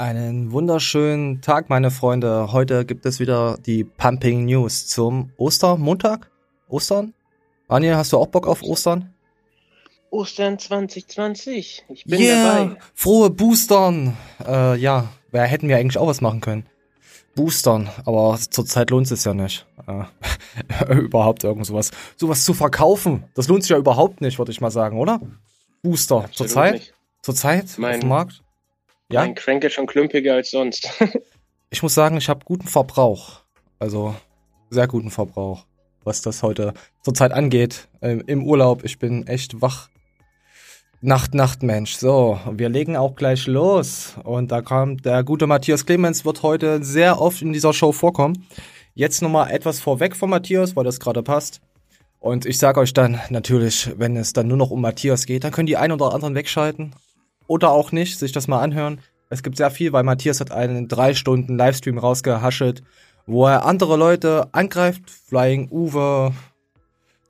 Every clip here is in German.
Einen wunderschönen Tag, meine Freunde. Heute gibt es wieder die Pumping News zum Ostermontag. Ostern? Daniel, hast du auch Bock auf Ostern? Ostern 2020. Ich bin yeah, dabei. Frohe Boostern. Äh, ja, da hätten wir eigentlich auch was machen können. Boostern, aber zurzeit lohnt es ja nicht. Äh, überhaupt irgend sowas. Sowas zu verkaufen, das lohnt sich ja überhaupt nicht, würde ich mal sagen, oder? Booster, zurzeit? Zurzeit mein, auf dem Markt? Ja. Mein Crank ist schon klümpiger als sonst. ich muss sagen, ich habe guten Verbrauch. Also sehr guten Verbrauch, was das heute zurzeit angeht. Ähm, Im Urlaub, ich bin echt wach Nacht, Nacht, Mensch. So, wir legen auch gleich los. Und da kommt der gute Matthias Clemens, wird heute sehr oft in dieser Show vorkommen. Jetzt nochmal etwas vorweg von Matthias, weil das gerade passt. Und ich sage euch dann natürlich, wenn es dann nur noch um Matthias geht, dann können die einen oder anderen wegschalten. Oder auch nicht, sich das mal anhören. Es gibt sehr viel, weil Matthias hat einen drei Stunden Livestream rausgehaschelt, wo er andere Leute angreift. Flying Uwe,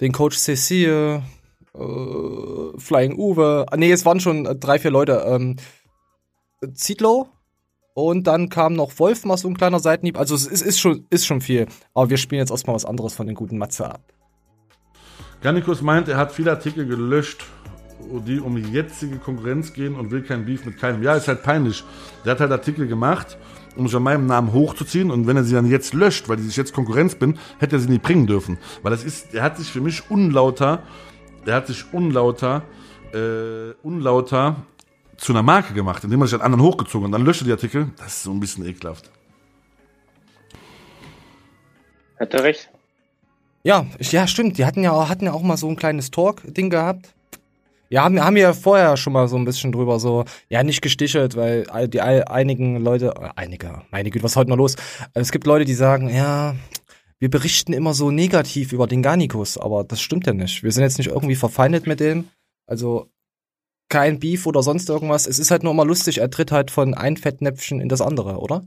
den Coach Cecile, äh, Flying Uwe. Ah, nee, es waren schon drei, vier Leute. Ähm, Zietlow. Und dann kam noch Wolf mal so ein kleiner Seitenhieb. Also es ist, ist, schon, ist schon viel. Aber wir spielen jetzt erstmal was anderes von den guten Matze ab. Garnikus meint, er hat viele Artikel gelöscht, die um die jetzige Konkurrenz gehen und will kein Beef mit keinem. Ja, ist halt peinlich. Der hat halt Artikel gemacht, um sich an meinem Namen hochzuziehen und wenn er sie dann jetzt löscht, weil ich jetzt Konkurrenz bin, hätte er sie nie bringen dürfen. Weil das ist, er hat sich für mich unlauter der hat sich unlauter, äh, unlauter zu einer Marke gemacht, indem er sich an anderen hochgezogen und dann löscht er die Artikel. Das ist so ein bisschen ekelhaft. Hat er recht? Ja, ja, stimmt. Die hatten ja, hatten ja auch mal so ein kleines Talk-Ding gehabt. Ja, haben, haben ja vorher schon mal so ein bisschen drüber so, ja, nicht gestichelt, weil die einigen Leute, äh, einige, meine Güte, was ist heute noch los? Es gibt Leute, die sagen, ja, wir berichten immer so negativ über den Garnikus, aber das stimmt ja nicht. Wir sind jetzt nicht irgendwie verfeindet mit dem. Also kein Beef oder sonst irgendwas. Es ist halt nur immer lustig, er tritt halt von ein Fettnäpfchen in das andere, oder?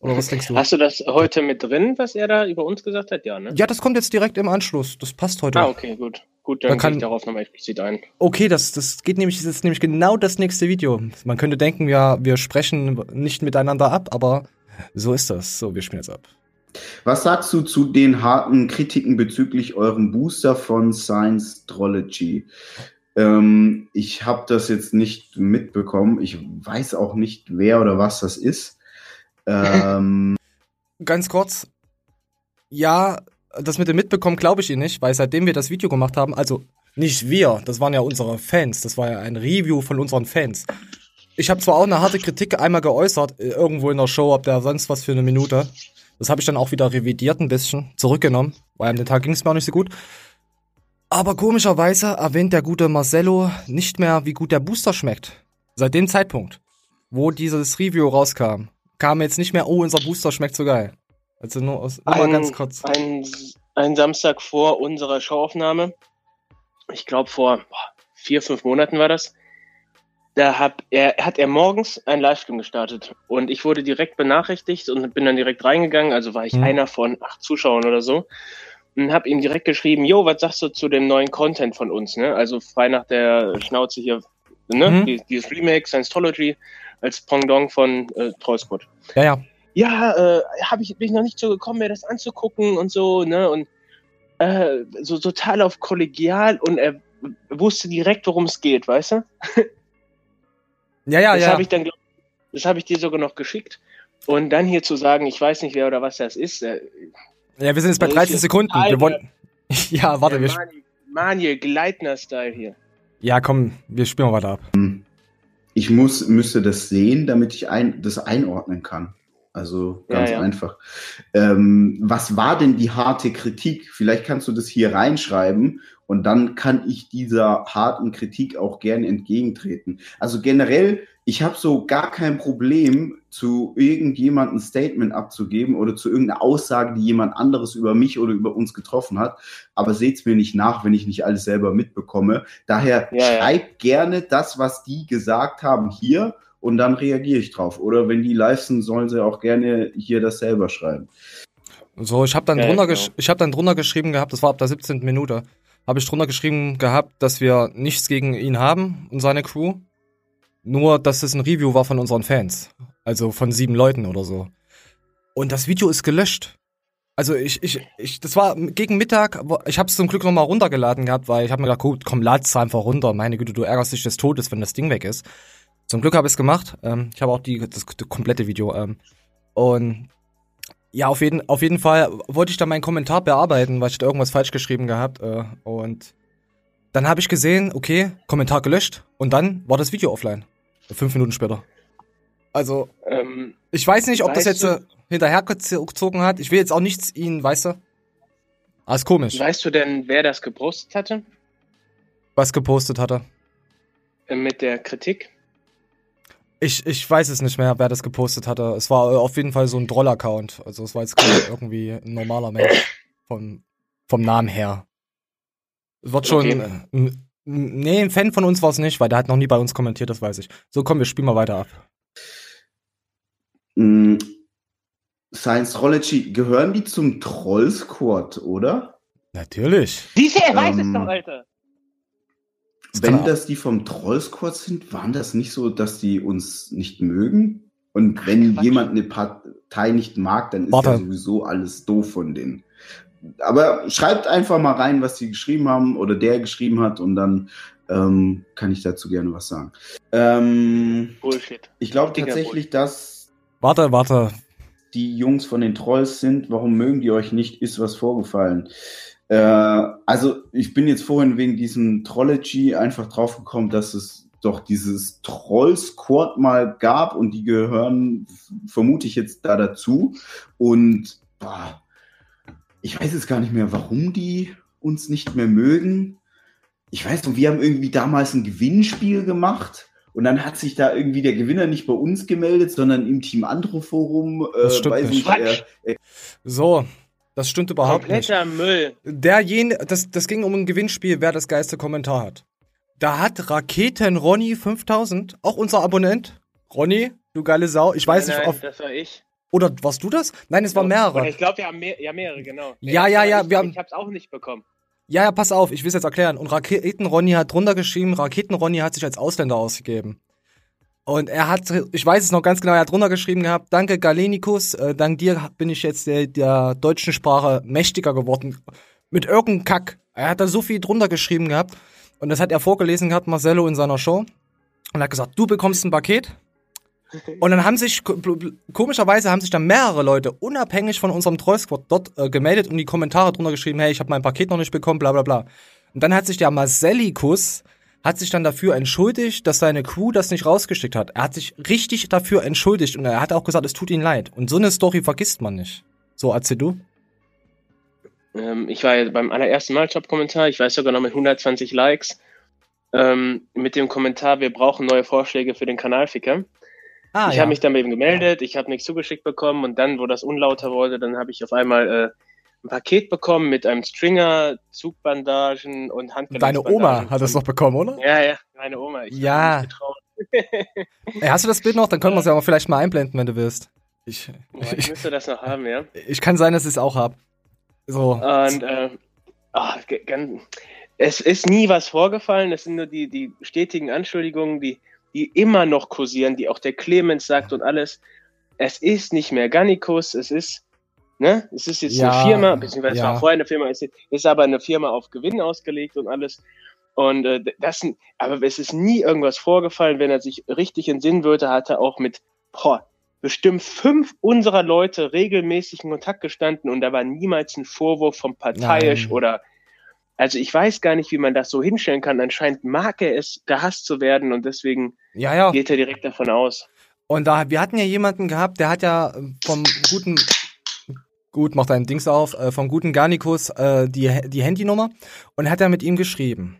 Oder was denkst du? Hast du das heute mit drin, was er da über uns gesagt hat? Ja, ne? Ja, das kommt jetzt direkt im Anschluss. Das passt heute. Ah, okay, gut. Gut, dann kann ich darauf nochmal explizit ein. Okay, das, das geht nämlich, das ist nämlich genau das nächste Video. Man könnte denken, ja, wir sprechen nicht miteinander ab, aber so ist das. So, wir spielen jetzt ab. Was sagst du zu den harten Kritiken bezüglich eurem Booster von Science Astrology? Ähm, ich habe das jetzt nicht mitbekommen. Ich weiß auch nicht, wer oder was das ist. Ähm, Ganz kurz. Ja, das mit dem Mitbekommen glaube ich Ihnen nicht, weil seitdem wir das Video gemacht haben, also nicht wir, das waren ja unsere Fans, das war ja ein Review von unseren Fans. Ich habe zwar auch eine harte Kritik einmal geäußert, äh, irgendwo in der Show, ob der sonst was für eine Minute. Das habe ich dann auch wieder revidiert ein bisschen, zurückgenommen, weil an dem Tag ging es mir auch nicht so gut. Aber komischerweise erwähnt der gute Marcello nicht mehr, wie gut der Booster schmeckt. Seit dem Zeitpunkt, wo dieses Review rauskam, kam jetzt nicht mehr, oh, unser Booster schmeckt so geil. Also nur, aus, nur ein, mal ganz kurz. Ein, ein Samstag vor unserer Showaufnahme, ich glaube vor boah, vier, fünf Monaten war das, da hab er, hat er morgens ein Livestream gestartet und ich wurde direkt benachrichtigt und bin dann direkt reingegangen, also war ich mhm. einer von acht Zuschauern oder so und habe ihm direkt geschrieben, jo, was sagst du zu dem neuen Content von uns, ne? Also frei nach der Schnauze hier, ne? Mhm. Die, dieses Remake, Scientology als Pendant von äh, Trollsquad. Ja, ja. Ja, äh, hab ich, bin ich noch nicht so gekommen, mir das anzugucken und so, ne? Und äh, so total auf kollegial und er wusste direkt, worum es geht, weißt du? Ja, ja, das ja. Hab ich dann, das habe ich dir sogar noch geschickt. Und dann hier zu sagen, ich weiß nicht, wer oder was das ist. Äh, ja, wir sind jetzt bei 13 Sekunden. Wir wollen. ja, warte, wir. Manje, Gleitner-Style hier. Ja, komm, wir spielen mal weiter ab. Ich muss, müsste das sehen, damit ich ein, das einordnen kann. Also ganz ja, ja. einfach. Ähm, was war denn die harte Kritik? Vielleicht kannst du das hier reinschreiben und dann kann ich dieser harten Kritik auch gerne entgegentreten. Also generell, ich habe so gar kein Problem, zu irgendjemandem ein Statement abzugeben oder zu irgendeiner Aussage, die jemand anderes über mich oder über uns getroffen hat. Aber seht's mir nicht nach, wenn ich nicht alles selber mitbekomme. Daher ja, schreibt gerne das, was die gesagt haben, hier und dann reagiere ich drauf. Oder wenn die sind, sollen sie auch gerne hier das selber schreiben. So, ich habe dann, ja, drunter genau. hab dann drunter geschrieben gehabt, das war ab der 17. Minute habe ich drunter geschrieben gehabt, dass wir nichts gegen ihn haben und seine Crew. Nur, dass es ein Review war von unseren Fans. Also von sieben Leuten oder so. Und das Video ist gelöscht. Also ich, ich, ich, das war gegen Mittag, ich habe es zum Glück nochmal runtergeladen gehabt, weil ich habe mir gedacht, gut, komm, lad's einfach runter. Meine Güte, du ärgerst dich des Todes, wenn das Ding weg ist. Zum Glück habe ich es gemacht. Ähm, ich habe auch die, das, das komplette Video. Ähm, und ja, auf jeden, auf jeden Fall wollte ich da meinen Kommentar bearbeiten, weil ich da irgendwas falsch geschrieben gehabt. Äh, und dann habe ich gesehen, okay, Kommentar gelöscht. Und dann war das Video offline. Fünf Minuten später. Also, ähm, ich weiß nicht, ob das jetzt äh, hinterhergezogen hat. Ich will jetzt auch nichts ihnen, weißt du? Alles komisch. Weißt du denn, wer das gepostet hatte? Was gepostet hatte? Äh, mit der Kritik? Ich, ich weiß es nicht mehr, wer das gepostet hatte. Es war äh, auf jeden Fall so ein Droll-Account. Also es war jetzt irgendwie ein normaler Mensch vom, vom Namen her. Es wird schon. Okay. Äh, nee, ein Fan von uns war es nicht, weil der hat noch nie bei uns kommentiert, das weiß ich. So, komm, wir spielen mal weiter ab. Mm, Science Trology, gehören die zum Troll Squad, oder? Natürlich. Er weiß ähm, es doch, Alter. Wenn das die vom Trollsquad sind, waren das nicht so, dass die uns nicht mögen? Und wenn Quatsch. jemand eine Partei nicht mag, dann ist Warte. ja sowieso alles doof von denen. Aber schreibt einfach mal rein, was die geschrieben haben oder der geschrieben hat und dann ähm, kann ich dazu gerne was sagen. Ähm, Bullshit. Ich glaube tatsächlich, dass. Warte, warte. Die Jungs von den Trolls sind. Warum mögen die euch nicht? Ist was vorgefallen. Äh, also ich bin jetzt vorhin wegen diesem Trology einfach draufgekommen, dass es doch dieses Troll-Squad mal gab und die gehören, vermute ich jetzt da dazu. Und boah, ich weiß jetzt gar nicht mehr, warum die uns nicht mehr mögen. Ich weiß noch, wir haben irgendwie damals ein Gewinnspiel gemacht. Und dann hat sich da irgendwie der Gewinner nicht bei uns gemeldet, sondern im Team Andro Forum. Äh, das stimmt nicht. Nicht, äh, so, das stimmt überhaupt Kompletter nicht. Müll. Derjen, das, das ging um ein Gewinnspiel, wer das geilste Kommentar hat. Da hat Raketen Ronny 5000, auch unser Abonnent. Ronny, du geile Sau. Ich weiß nein, nicht, auf, das war ich. Oder warst du das? Nein, es waren mehrere. Ich glaube, wir haben mehr, ja mehrere, genau. Ja, ja, ja. Ich, wir haben, ich hab's auch nicht bekommen. Ja, ja, pass auf, ich will es jetzt erklären. Und Raketen Ronny hat drunter geschrieben, Raketen Ronny hat sich als Ausländer ausgegeben. Und er hat, ich weiß es noch ganz genau, er hat drunter geschrieben gehabt, danke Galenikus, äh, dank dir bin ich jetzt der, der deutschen Sprache mächtiger geworden. Mit irgendeinem Kack. Er hat da so viel drunter geschrieben gehabt. Und das hat er vorgelesen gehabt, Marcello in seiner Show. Und er hat gesagt, du bekommst ein Paket. Und dann haben sich, komischerweise haben sich dann mehrere Leute unabhängig von unserem Trollsquad dort äh, gemeldet und die Kommentare drunter geschrieben, hey, ich habe mein Paket noch nicht bekommen, bla bla bla. Und dann hat sich der Marcellikus hat sich dann dafür entschuldigt, dass seine Crew das nicht rausgeschickt hat. Er hat sich richtig dafür entschuldigt und er hat auch gesagt, es tut ihm leid. Und so eine Story vergisst man nicht. So, erzähl du. Ähm, ich war ja beim allerersten Mal Top-Kommentar, ich weiß sogar noch mit 120 Likes, ähm, mit dem Kommentar, wir brauchen neue Vorschläge für den Kanalficker. Ah, ich ja. habe mich dann bei ihm gemeldet, ich habe nichts zugeschickt bekommen und dann, wo das unlauter wurde, dann habe ich auf einmal äh, ein Paket bekommen mit einem Stringer, Zugbandagen und Handgelenksbandagen. Deine Oma hat das doch bekommen, oder? Ja, ja, meine Oma. Ich ja. Ey, hast du das Bild noch? Dann können wir es ja auch vielleicht mal einblenden, wenn du willst. Ich, ja, ich müsste das noch haben, ja. Ich kann sein, dass ich es auch habe. So. Und äh, ach, es ist nie was vorgefallen. Es sind nur die, die stetigen Anschuldigungen, die, die immer noch kursieren, die auch der Clemens sagt und alles. Es ist nicht mehr Gannikus, es ist Ne? Es ist jetzt ja, eine Firma, beziehungsweise ja. es war vorher eine Firma, es ist aber eine Firma auf Gewinn ausgelegt und alles. Und äh, das, aber es ist nie irgendwas vorgefallen, wenn er sich richtig würde, hat er auch mit boah, bestimmt fünf unserer Leute regelmäßig in Kontakt gestanden und da war niemals ein Vorwurf vom parteiisch Nein. oder also ich weiß gar nicht, wie man das so hinstellen kann. Anscheinend mag er es, gehasst zu werden und deswegen ja, ja. geht er direkt davon aus. Und da, wir hatten ja jemanden gehabt, der hat ja vom guten gut, mach dein Dings auf, äh, vom guten Garnikus äh, die, die Handynummer und hat er mit ihm geschrieben.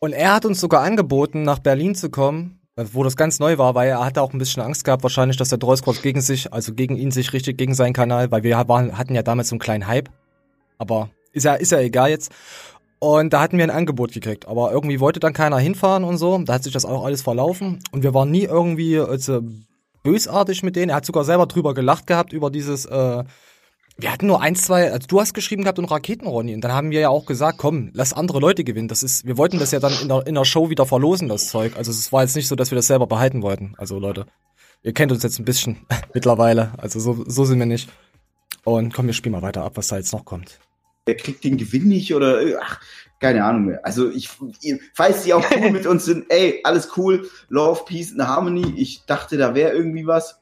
Und er hat uns sogar angeboten, nach Berlin zu kommen, äh, wo das ganz neu war, weil er hatte auch ein bisschen Angst gehabt, wahrscheinlich, dass der Drollsquad gegen sich, also gegen ihn sich richtig, gegen seinen Kanal, weil wir waren, hatten ja damals so einen kleinen Hype. Aber ist ja, ist ja egal jetzt. Und da hatten wir ein Angebot gekriegt. Aber irgendwie wollte dann keiner hinfahren und so. Da hat sich das auch alles verlaufen. Und wir waren nie irgendwie also, bösartig mit denen. Er hat sogar selber drüber gelacht gehabt, über dieses, äh, wir hatten nur ein, zwei, also du hast geschrieben gehabt und Raketen, Ronny. Und dann haben wir ja auch gesagt, komm, lass andere Leute gewinnen. Das ist, wir wollten das ja dann in der, in der Show wieder verlosen, das Zeug. Also es war jetzt nicht so, dass wir das selber behalten wollten. Also Leute, ihr kennt uns jetzt ein bisschen mittlerweile. Also so, so sind wir nicht. Und komm, wir spielen mal weiter ab, was da jetzt noch kommt. Der kriegt den Gewinn nicht oder, ach, keine Ahnung mehr. Also ich, falls die auch cool mit uns sind, ey, alles cool, Love, Peace and Harmony. Ich dachte, da wäre irgendwie was.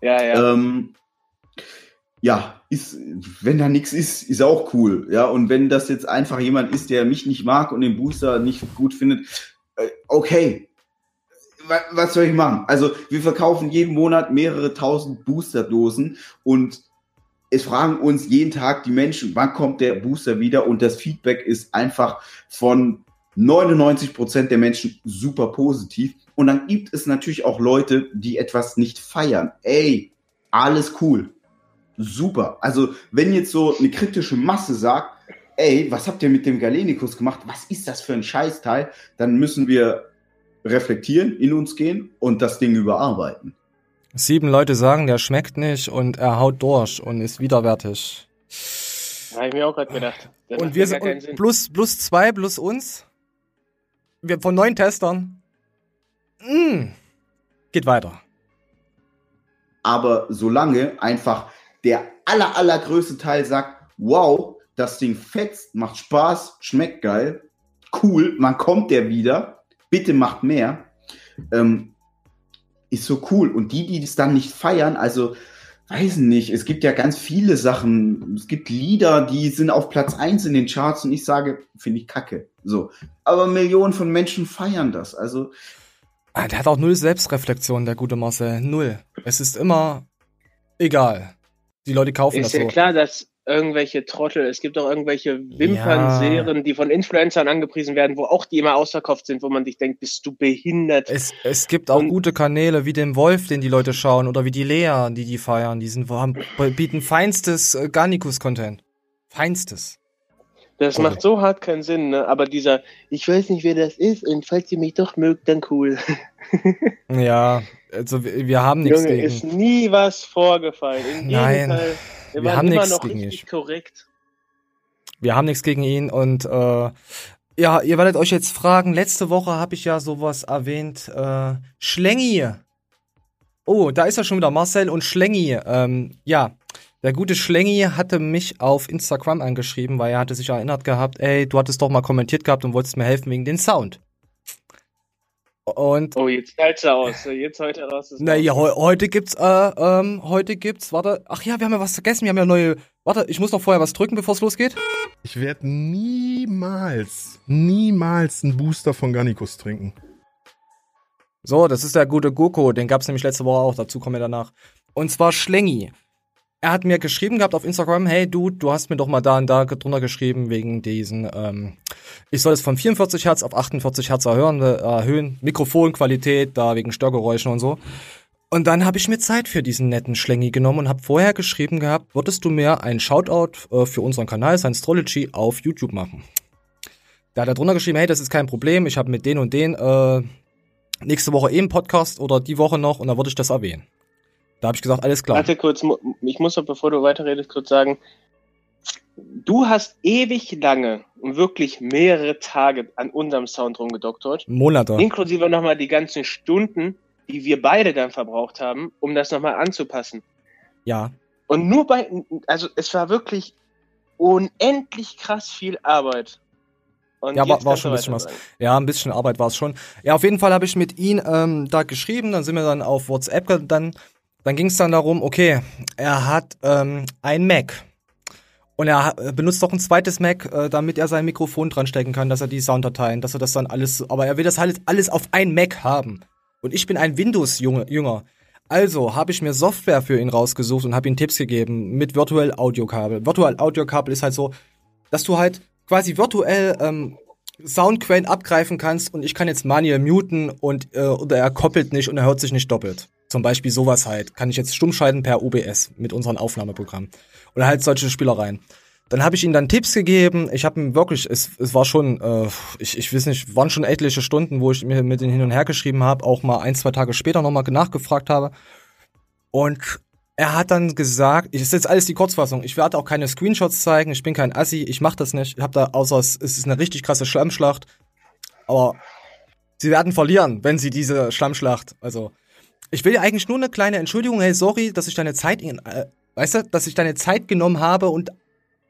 Ja, ja. Ähm, ja, ist, wenn da nichts ist, ist auch cool. Ja, und wenn das jetzt einfach jemand ist, der mich nicht mag und den Booster nicht gut findet, äh, okay. Was soll ich machen? Also, wir verkaufen jeden Monat mehrere tausend Boosterdosen und es fragen uns jeden Tag die Menschen, wann kommt der Booster wieder? Und das Feedback ist einfach von 99 Prozent der Menschen super positiv. Und dann gibt es natürlich auch Leute, die etwas nicht feiern. Ey, alles cool super. Also, wenn jetzt so eine kritische Masse sagt, ey, was habt ihr mit dem Galenikus gemacht? Was ist das für ein Scheißteil? Dann müssen wir reflektieren, in uns gehen und das Ding überarbeiten. Sieben Leute sagen, der schmeckt nicht und er haut durch und ist widerwärtig. Habe ich mir auch gerade gedacht. Das und wir sind plus, plus zwei, plus uns. Wir von neun Testern. Mm, geht weiter. Aber solange einfach der aller, allergrößte Teil sagt, wow, das Ding fetzt, macht Spaß, schmeckt geil, cool, man kommt der wieder, bitte macht mehr, ähm, ist so cool. Und die, die das dann nicht feiern, also weiß nicht, es gibt ja ganz viele Sachen. Es gibt Lieder, die sind auf Platz 1 in den Charts und ich sage, finde ich kacke. So. Aber Millionen von Menschen feiern das. Also. Ah, der hat auch null Selbstreflexion, der gute Marcel. Null. Es ist immer egal. Die Leute kaufen ist das ja so. klar, dass irgendwelche Trottel, es gibt auch irgendwelche Wimpernserien, ja. die von Influencern angepriesen werden, wo auch die immer ausverkauft sind, wo man sich denkt, bist du behindert? Es, es gibt auch Und gute Kanäle wie den Wolf, den die Leute schauen, oder wie die Lea, die die feiern. Die sind, haben, bieten feinstes äh, Garnicus-Content. Feinstes. Das macht so hart keinen Sinn, ne? aber dieser, ich weiß nicht, wer das ist und falls ihr mich doch mögt, dann cool. ja, also wir, wir haben nichts Junge, gegen. ist nie was vorgefallen. Im Nein, Gegenteil, wir, wir haben nichts gegen ihn. korrekt. Wir haben nichts gegen ihn und äh, ja, ihr werdet euch jetzt fragen, letzte Woche habe ich ja sowas erwähnt, äh, Schlengi. Oh, da ist ja schon wieder Marcel und Schlengi. Ähm, ja, der gute Schlengi hatte mich auf Instagram angeschrieben, weil er hatte sich erinnert gehabt, ey, du hattest doch mal kommentiert gehabt und wolltest mir helfen wegen den Sound. Und oh, jetzt fällt's aus. Jetzt heute raus. Na ja, he heute gibt's, äh, ähm, heute gibt's, warte, ach ja, wir haben ja was vergessen, wir haben ja neue, warte, ich muss noch vorher was drücken, bevor es losgeht. Ich werde niemals, niemals einen Booster von Garnicus trinken. So, das ist der gute Goko, den gab's nämlich letzte Woche auch, dazu kommen wir danach. Und zwar Schlengi er hat mir geschrieben gehabt auf Instagram, hey du, du hast mir doch mal da und da drunter geschrieben wegen diesen, ähm, ich soll es von 44 Hertz auf 48 Hertz erhöhen, äh, erhöhen, Mikrofonqualität, da wegen Störgeräuschen und so. Und dann habe ich mir Zeit für diesen netten Schlängi genommen und habe vorher geschrieben gehabt, würdest du mir ein Shoutout äh, für unseren Kanal Science Astrology auf YouTube machen? Da hat er drunter geschrieben, hey, das ist kein Problem, ich habe mit den und den äh, nächste Woche eben Podcast oder die Woche noch und da würde ich das erwähnen. Da habe ich gesagt, alles klar. Warte kurz, ich muss noch, bevor du weiterredest, kurz sagen, du hast ewig lange und wirklich mehrere Tage an unserem Sound rumgedoktert. Monate. Inklusive nochmal die ganzen Stunden, die wir beide dann verbraucht haben, um das nochmal anzupassen. Ja. Und nur bei, also es war wirklich unendlich krass viel Arbeit. Und ja, war, war schon ein bisschen was. Ja, ein bisschen Arbeit war es schon. Ja, auf jeden Fall habe ich mit ihm ähm, da geschrieben, dann sind wir dann auf WhatsApp dann dann ging es dann darum, okay, er hat ähm, ein Mac. Und er benutzt doch ein zweites Mac, äh, damit er sein Mikrofon dran stecken kann, dass er die Sounddateien, dass er das dann alles, aber er will das halt alles auf ein Mac haben. Und ich bin ein Windows-Jünger. Also habe ich mir Software für ihn rausgesucht und habe ihm Tipps gegeben mit Virtual Audio Kabel. Virtual Audio Kabel ist halt so, dass du halt quasi virtuell ähm, Soundquellen abgreifen kannst und ich kann jetzt manuell muten und äh, oder er koppelt nicht und er hört sich nicht doppelt. Zum Beispiel sowas halt. Kann ich jetzt stumm per OBS mit unserem Aufnahmeprogramm. Oder halt solche Spielereien. Dann habe ich ihm dann Tipps gegeben. Ich habe ihm wirklich, es, es war schon, äh, ich, ich weiß nicht, waren schon etliche Stunden, wo ich mir mit den hin und her geschrieben habe, auch mal ein, zwei Tage später nochmal nachgefragt habe. Und er hat dann gesagt, ich ist jetzt alles die Kurzfassung, ich werde auch keine Screenshots zeigen, ich bin kein Assi, ich mach das nicht. Ich hab da, außer es ist eine richtig krasse Schlammschlacht. Aber sie werden verlieren, wenn sie diese Schlammschlacht, also. Ich will ja eigentlich nur eine kleine Entschuldigung, hey, sorry, dass ich deine Zeit, in, äh, weißt du, dass ich deine Zeit genommen habe und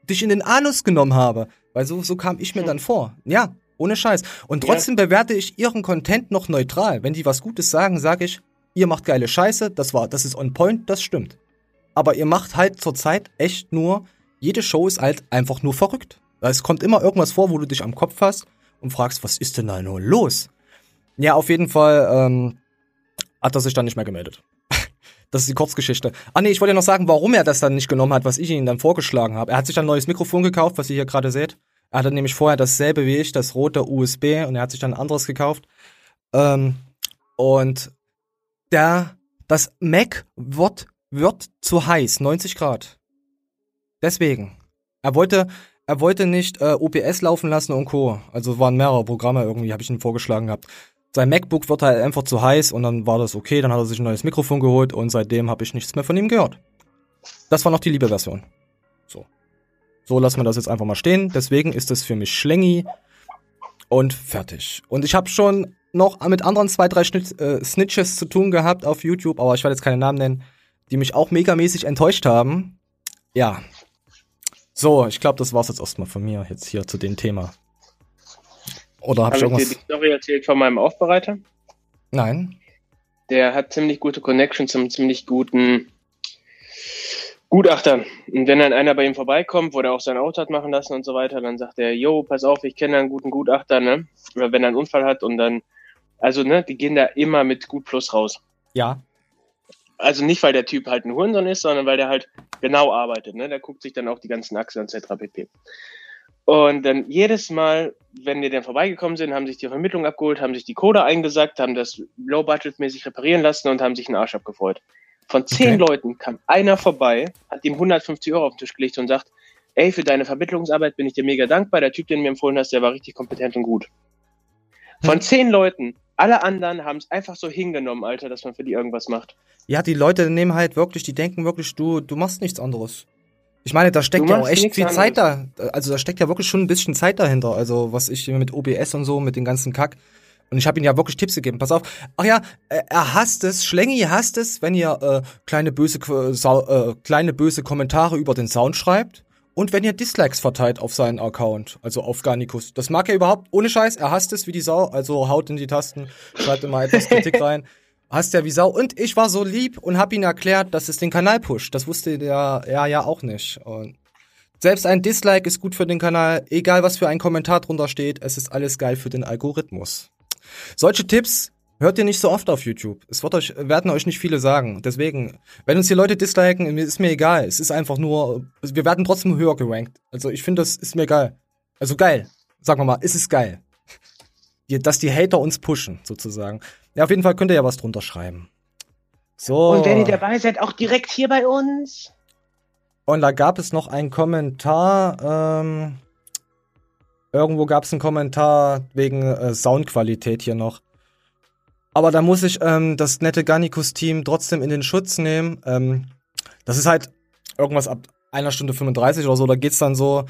dich in den Anus genommen habe. Weil so, so kam ich mir dann vor. Ja, ohne Scheiß. Und trotzdem ja. bewerte ich ihren Content noch neutral. Wenn die was Gutes sagen, sage ich, ihr macht geile Scheiße, das war, das ist on point, das stimmt. Aber ihr macht halt zurzeit echt nur, jede Show ist halt einfach nur verrückt. Es kommt immer irgendwas vor, wo du dich am Kopf hast und fragst, was ist denn da nur los? Ja, auf jeden Fall ähm, hat er sich dann nicht mehr gemeldet. das ist die Kurzgeschichte. Ah nee, ich wollte ja noch sagen, warum er das dann nicht genommen hat, was ich ihm dann vorgeschlagen habe. Er hat sich dann ein neues Mikrofon gekauft, was ihr hier gerade seht. Er hatte nämlich vorher dasselbe wie ich, das rote USB, und er hat sich dann ein anderes gekauft. Ähm, und der, das Mac wird, wird zu heiß, 90 Grad. Deswegen. Er wollte, er wollte nicht äh, OBS laufen lassen und Co. Also waren mehrere Programme irgendwie, habe ich ihm vorgeschlagen gehabt. Sein MacBook wird halt einfach zu heiß und dann war das okay, dann hat er sich ein neues Mikrofon geholt und seitdem habe ich nichts mehr von ihm gehört. Das war noch die liebe Version. So. So lassen wir das jetzt einfach mal stehen. Deswegen ist es für mich Schlengi und fertig. Und ich habe schon noch mit anderen zwei, drei Schnitt, äh, Snitches zu tun gehabt auf YouTube, aber ich werde jetzt keine Namen nennen, die mich auch megamäßig enttäuscht haben. Ja. So, ich glaube, das war's jetzt erstmal von mir jetzt hier zu dem Thema. Oder habe hab ich irgendwas? Dir die Story erzählt von meinem Aufbereiter? Nein. Der hat ziemlich gute Connections zum ziemlich guten Gutachter. Und wenn dann einer bei ihm vorbeikommt, wo der auch sein Auto hat machen lassen und so weiter, dann sagt er, yo, pass auf, ich kenne einen guten Gutachter, ne? Oder wenn er einen Unfall hat und dann, also, ne, die gehen da immer mit gut plus raus. Ja. Also nicht, weil der Typ halt ein Hurensohn ist, sondern weil der halt genau arbeitet, ne? Der guckt sich dann auch die ganzen Achsen etc. pp. Und dann jedes Mal, wenn die dann vorbeigekommen sind, haben sich die Vermittlung abgeholt, haben sich die Code eingesackt, haben das low-budget-mäßig reparieren lassen und haben sich einen Arsch abgefreut. Von zehn okay. Leuten kam einer vorbei, hat ihm 150 Euro auf den Tisch gelegt und sagt, ey, für deine Vermittlungsarbeit bin ich dir mega dankbar. Der Typ, den du mir empfohlen hast, der war richtig kompetent und gut. Von hm. zehn Leuten, alle anderen haben es einfach so hingenommen, Alter, dass man für die irgendwas macht. Ja, die Leute nehmen halt wirklich, die denken wirklich, du, du machst nichts anderes. Ich meine, da steckt ja auch echt viel Zeit da. Also da steckt ja wirklich schon ein bisschen Zeit dahinter. Also was ich mit OBS und so, mit den ganzen Kack. Und ich habe ihm ja wirklich Tipps gegeben. Pass auf. Ach ja, er hasst es, Schlengi hasst es, wenn ihr äh, kleine böse äh, kleine böse Kommentare über den Sound schreibt und wenn ihr Dislikes verteilt auf seinen Account, also auf Garnicus. Das mag er überhaupt ohne Scheiß, er hasst es wie die Sau, also haut in die Tasten, schreibt immer etwas Kritik rein. Hasst er wie Sau. Und ich war so lieb und hab ihm erklärt, dass es den Kanal pusht. Das wusste der ja ja auch nicht. Und selbst ein Dislike ist gut für den Kanal, egal was für ein Kommentar drunter steht, es ist alles geil für den Algorithmus. Solche Tipps hört ihr nicht so oft auf YouTube. Es wird euch, werden euch nicht viele sagen. Deswegen, wenn uns hier Leute disliken, ist mir egal. Es ist einfach nur, wir werden trotzdem höher gerankt. Also ich finde, das ist mir geil. Also geil. Sagen wir mal, ist es geil. Dass die Hater uns pushen, sozusagen. Ja, auf jeden Fall könnt ihr ja was drunter schreiben. So. Und wenn ihr dabei seid, auch direkt hier bei uns. Und da gab es noch einen Kommentar, ähm, Irgendwo gab es einen Kommentar wegen äh, Soundqualität hier noch. Aber da muss ich ähm, das nette Garnicus-Team trotzdem in den Schutz nehmen. Ähm, das ist halt irgendwas ab einer Stunde 35 oder so, da geht's dann so,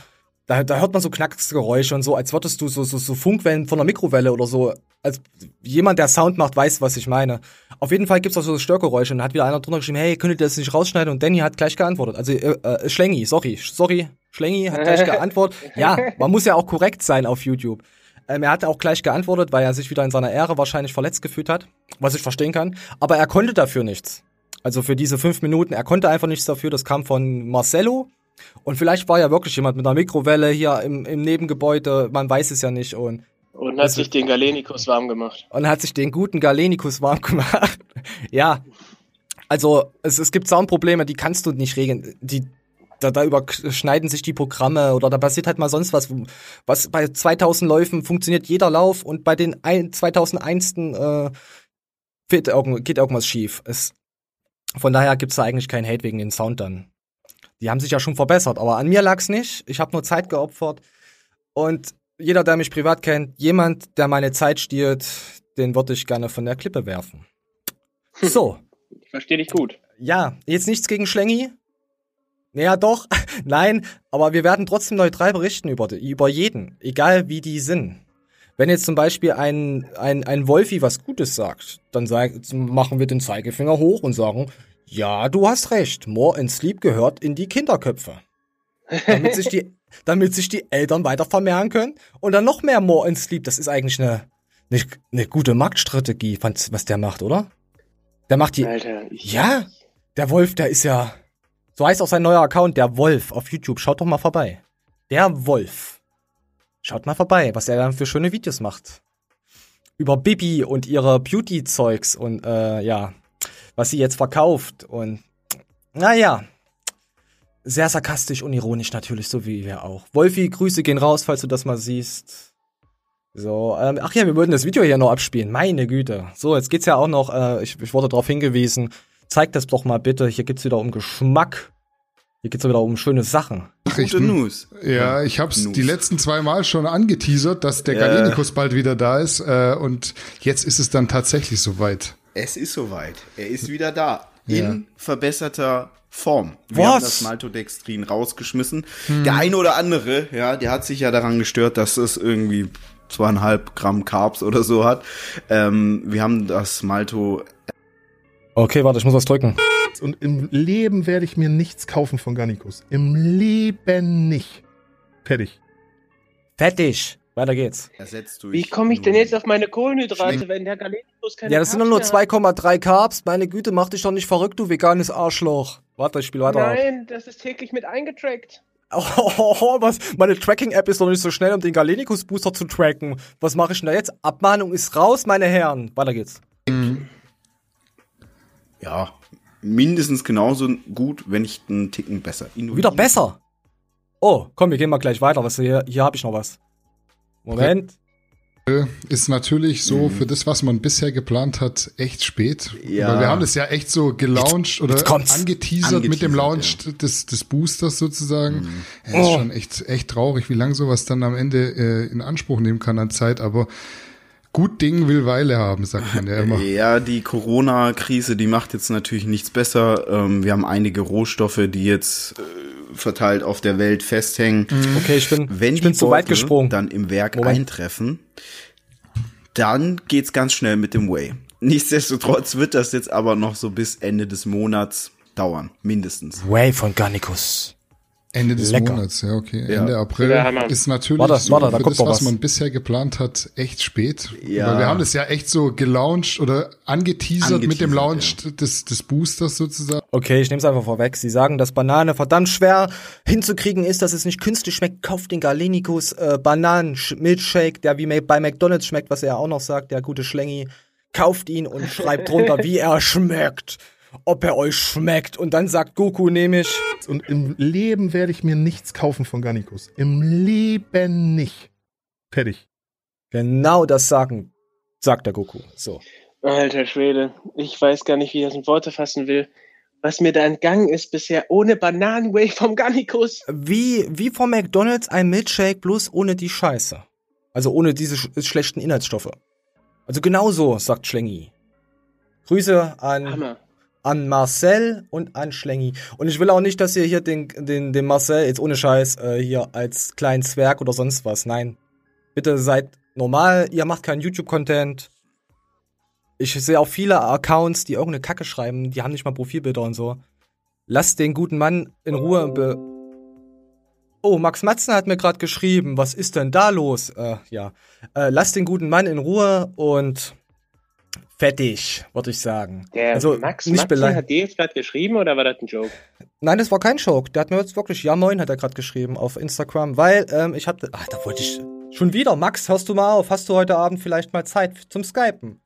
da, da hört man so Knacksgeräusche und so, als würdest du so, so, so Funkwellen von einer Mikrowelle oder so. Als jemand, der Sound macht, weiß, was ich meine. Auf jeden Fall gibt's auch so Störgeräusche und da hat wieder einer drunter geschrieben, hey, könntet ihr das nicht rausschneiden? Und Danny hat gleich geantwortet. Also, äh, äh, Schlengi, sorry, sorry, Schlengi hat gleich geantwortet. Ja, man muss ja auch korrekt sein auf YouTube. Ähm, er hat auch gleich geantwortet, weil er sich wieder in seiner Ehre wahrscheinlich verletzt gefühlt hat, was ich verstehen kann. Aber er konnte dafür nichts. Also für diese fünf Minuten, er konnte einfach nichts dafür. Das kam von Marcello. Und vielleicht war ja wirklich jemand mit einer Mikrowelle hier im, im Nebengebäude, man weiß es ja nicht. Und, und hat sich den Galenikus warm gemacht. Und hat sich den guten Galenikus warm gemacht. ja. Also es, es gibt Soundprobleme, die kannst du nicht regeln. Die, da, da überschneiden sich die Programme oder da passiert halt mal sonst was. Was bei 2000 Läufen funktioniert jeder Lauf und bei den 2001. Äh, geht irgendwas schief. Es, von daher gibt's da eigentlich keinen Hate wegen den Sound dann. Die haben sich ja schon verbessert, aber an mir lag's nicht. Ich habe nur Zeit geopfert. Und jeder, der mich privat kennt, jemand, der meine Zeit stiehlt, den würde ich gerne von der Klippe werfen. So. Ich verstehe dich gut. ja, jetzt nichts gegen Schlengi. Naja, doch, nein, aber wir werden trotzdem neutral berichten über, über jeden, egal wie die sind. Wenn jetzt zum Beispiel ein, ein, ein Wolfi was Gutes sagt, dann sag, machen wir den Zeigefinger hoch und sagen, ja, du hast recht, More in Sleep gehört in die Kinderköpfe. Damit sich die, damit sich die Eltern weiter vermehren können und dann noch mehr More in Sleep. Das ist eigentlich eine, eine, eine gute Marktstrategie, was der macht, oder? Der macht die. Alter, ja, der Wolf, der ist ja. So heißt auch sein neuer Account, der Wolf auf YouTube. Schaut doch mal vorbei. Der Wolf. Schaut mal vorbei, was er dann für schöne Videos macht. Über Bibi und ihre Beauty-Zeugs und äh, ja, was sie jetzt verkauft. Und naja, sehr sarkastisch und ironisch natürlich, so wie wir auch. Wolfi, Grüße gehen raus, falls du das mal siehst. So, ähm, ach ja, wir würden das Video hier noch abspielen. Meine Güte. So, jetzt geht's ja auch noch, äh, ich, ich wurde darauf hingewiesen, zeig das doch mal bitte. Hier geht's wieder um Geschmack. Hier geht's wieder um schöne Sachen. Gute News. Ja, ich hab's News. die letzten zwei Mal schon angeteasert, dass der yeah. Galenikus bald wieder da ist. Äh, und jetzt ist es dann tatsächlich soweit. Es ist soweit. Er ist wieder da. In ja. verbesserter Form. Wir Was? haben das Maltodextrin rausgeschmissen. Hm. Der eine oder andere, ja, der hat sich ja daran gestört, dass es irgendwie zweieinhalb Gramm Carbs oder so hat. Ähm, wir haben das Malto. Okay, warte, ich muss was drücken. Und im Leben werde ich mir nichts kaufen von Garnicus. Im Leben nicht. Fertig. Fertig. Weiter geht's. Wie komme ich denn jetzt auf meine Kohlenhydrate, wenn der Galenikus keine Ja, das sind doch nur 2,3 Carbs. Meine Güte, mach dich doch nicht verrückt, du veganes Arschloch. Warte, ich spiel weiter. Nein, das ist täglich mit eingetrackt. Oh, was? Meine Tracking-App ist noch nicht so schnell, um den Galenicus-Booster zu tracken. Was mache ich denn da jetzt? Abmahnung ist raus, meine Herren. Weiter geht's. Mhm. Ja, mindestens genauso gut, wenn nicht einen Ticken besser. Innovativ. Wieder besser? Oh, komm, wir gehen mal gleich weiter. Was hier, hier habe ich noch was. Moment ist natürlich so mhm. für das, was man bisher geplant hat, echt spät. Ja. Weil wir haben das ja echt so gelauncht oder angeteasert, angeteasert, mit dem Launch ja. des, des Boosters sozusagen. Mhm. Ja, ist oh. schon echt, echt traurig, wie lange sowas dann am Ende äh, in Anspruch nehmen kann an Zeit, aber Gut Ding will Weile haben, sagt man ja immer. Ja, die Corona-Krise, die macht jetzt natürlich nichts besser. Ähm, wir haben einige Rohstoffe, die jetzt äh, verteilt auf der Welt festhängen. Mhm. Okay, ich bin, Wenn ich bin zu weit gesprungen. dann im Werk Moment. eintreffen, dann geht's ganz schnell mit dem Way. Nichtsdestotrotz wird das jetzt aber noch so bis Ende des Monats dauern, mindestens. Way von Garnicus. Ende des Lecker. Monats, ja, okay. Ja. Ende April ist natürlich warte, so warte, da für das, was, was man bisher geplant hat, echt spät. Ja. Weil wir haben das ja echt so gelauncht oder angeteasert, angeteasert mit dem Launch ja. des, des Boosters sozusagen. Okay, ich nehme es einfach vorweg. Sie sagen, dass Banane verdammt schwer hinzukriegen ist, dass es nicht künstlich schmeckt. Kauft den Galenicus äh, Bananen-Milchshake, der wie bei McDonalds schmeckt, was er auch noch sagt, der gute Schlengi. Kauft ihn und schreibt drunter, wie er schmeckt ob er euch schmeckt. Und dann sagt Goku nämlich. Und im Leben werde ich mir nichts kaufen von Garnicus. Im Leben nicht. Fertig. Genau das sagen, sagt der Goku. So. Alter Schwede, ich weiß gar nicht, wie ich das in Worte fassen will. Was mir da entgangen ist bisher ohne Bananenway vom Garnicus. Wie, wie vom McDonalds ein Milkshake, bloß ohne die Scheiße. Also ohne diese sch schlechten Inhaltsstoffe. Also genau so, sagt Schlengi. Grüße an Hammer an Marcel und an Schlengi. Und ich will auch nicht, dass ihr hier den, den, den Marcel jetzt ohne Scheiß äh, hier als kleinen Zwerg oder sonst was. Nein. Bitte seid normal, ihr macht keinen YouTube-Content. Ich sehe auch viele Accounts, die irgendeine Kacke schreiben, die haben nicht mal Profilbilder und so. Lasst den guten Mann in Ruhe. Be oh, Max Matzen hat mir gerade geschrieben. Was ist denn da los? Äh, ja. Äh, lasst den guten Mann in Ruhe und fettig, würde ich sagen. Der also, Max nicht Matzen hat dir jetzt gerade geschrieben oder war das ein Joke? Nein, das war kein Joke. Der hat mir jetzt wirklich, ja moin, hat er gerade geschrieben auf Instagram, weil ähm, ich hab, ach, da wollte ich, schon wieder, Max, hörst du mal auf, hast du heute Abend vielleicht mal Zeit zum Skypen?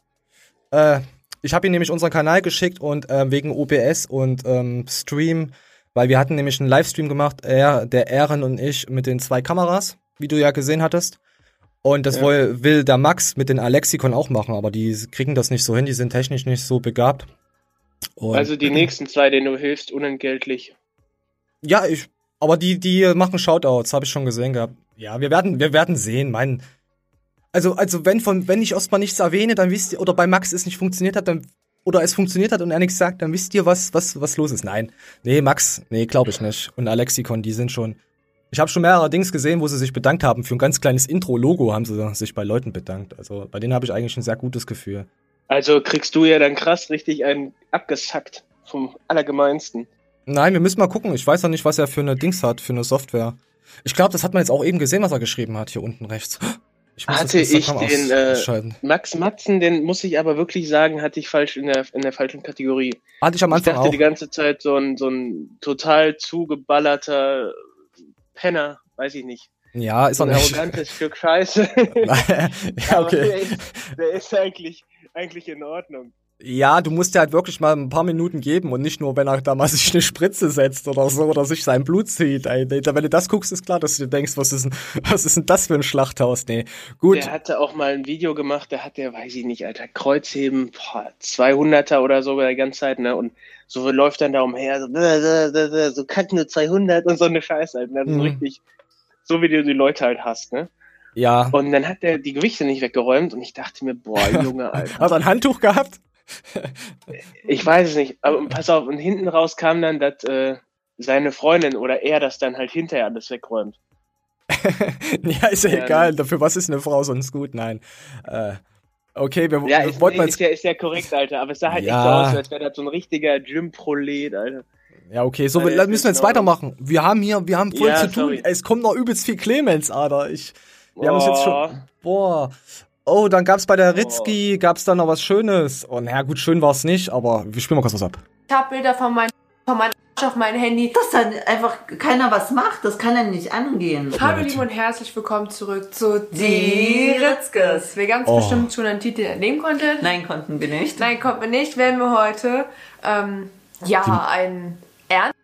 Äh, ich habe ihm nämlich unseren Kanal geschickt und äh, wegen OBS und ähm, Stream, weil wir hatten nämlich einen Livestream gemacht, er, der Ehren und ich mit den zwei Kameras, wie du ja gesehen hattest. Und das ja. will, will der Max mit den Alexikon auch machen, aber die kriegen das nicht so hin, die sind technisch nicht so begabt. Und also die nächsten zwei, denen du hilfst, unentgeltlich. Ja, ich, aber die, die machen Shoutouts, habe ich schon gesehen gehabt. Ja, wir werden, wir werden sehen. Mein, also, also wenn von, wenn ich erstmal nichts erwähne, dann wisst ihr, oder bei Max es nicht funktioniert hat, dann oder es funktioniert hat und er nichts sagt, dann wisst ihr, was, was, was los ist. Nein. Nee, Max, nee, glaube ich nicht. Und Alexikon, die sind schon. Ich habe schon mehrere Dings gesehen, wo sie sich bedankt haben. Für ein ganz kleines Intro-Logo haben sie sich bei Leuten bedankt. Also bei denen habe ich eigentlich ein sehr gutes Gefühl. Also kriegst du ja dann krass richtig einen abgesackt vom Allergemeinsten. Nein, wir müssen mal gucken. Ich weiß noch nicht, was er für eine Dings hat, für eine Software. Ich glaube, das hat man jetzt auch eben gesehen, was er geschrieben hat, hier unten rechts. Ich hatte ich den äh, Max Matzen, den muss ich aber wirklich sagen, hatte ich falsch in der, in der falschen Kategorie. Hatte ich am Anfang Ich dachte auch. die ganze Zeit so ein, so ein total zugeballerter Penner, weiß ich nicht. Ja, ist so ein arrogantes Stück Scheiße. ja, okay. Der ist, der ist eigentlich, eigentlich in Ordnung. Ja, du musst dir halt wirklich mal ein paar Minuten geben und nicht nur, wenn er da mal sich eine Spritze setzt oder so oder sich sein Blut zieht. Wenn du das guckst, ist klar, dass du dir denkst, was ist denn, was ist denn das für ein Schlachthaus? Nee, gut. Der hatte auch mal ein Video gemacht, da hat der, weiß ich nicht, Alter, Kreuzheben, boah, 200er oder so die ganze Zeit, ne, und so läuft dann da umher, so, so kack nur 200 und so eine Scheiße, halt, ne, mhm. so richtig, so wie du die Leute halt hast, ne. Ja. Und dann hat der die Gewichte nicht weggeräumt und ich dachte mir, boah, Junge, Alter. Hat er ein Handtuch gehabt? ich weiß es nicht, aber pass auf, und hinten raus kam dann, dass äh, seine Freundin oder er das dann halt hinterher alles wegräumt. ja, ist ja, ja egal, dafür was ist eine Frau sonst gut? Nein. Äh, okay, wir, ja, ist, wollten nee, ist, ja, ist ja korrekt, Alter, aber es sah halt ja. echt so aus, als wäre das so ein richtiger Gym-Prolet, Alter. Ja, okay, so wir, müssen wir jetzt weitermachen. Wir haben hier, wir haben voll ja, zu tun. Es kommt noch übelst viel Clemens, Alter. Ich, wir boah. haben uns jetzt schon. Boah. Oh, dann gab's bei der Ritzki, oh. gab's da noch was Schönes. Oh, naja, gut, schön war's nicht, aber wir spielen mal kurz was ab. Ich hab Bilder von meinem von meinem Arsch auf mein Handy. Dass dann einfach keiner was macht, das kann ja nicht angehen. Hallo, liebe und herzlich willkommen zurück zu Die Ritzkes. Wir ganz oh. bestimmt schon einen Titel entnehmen konnten. Nein, konnten wir nicht. Nein, konnten wir nicht. Werden wir heute, ähm, ja, die, ein Ernst.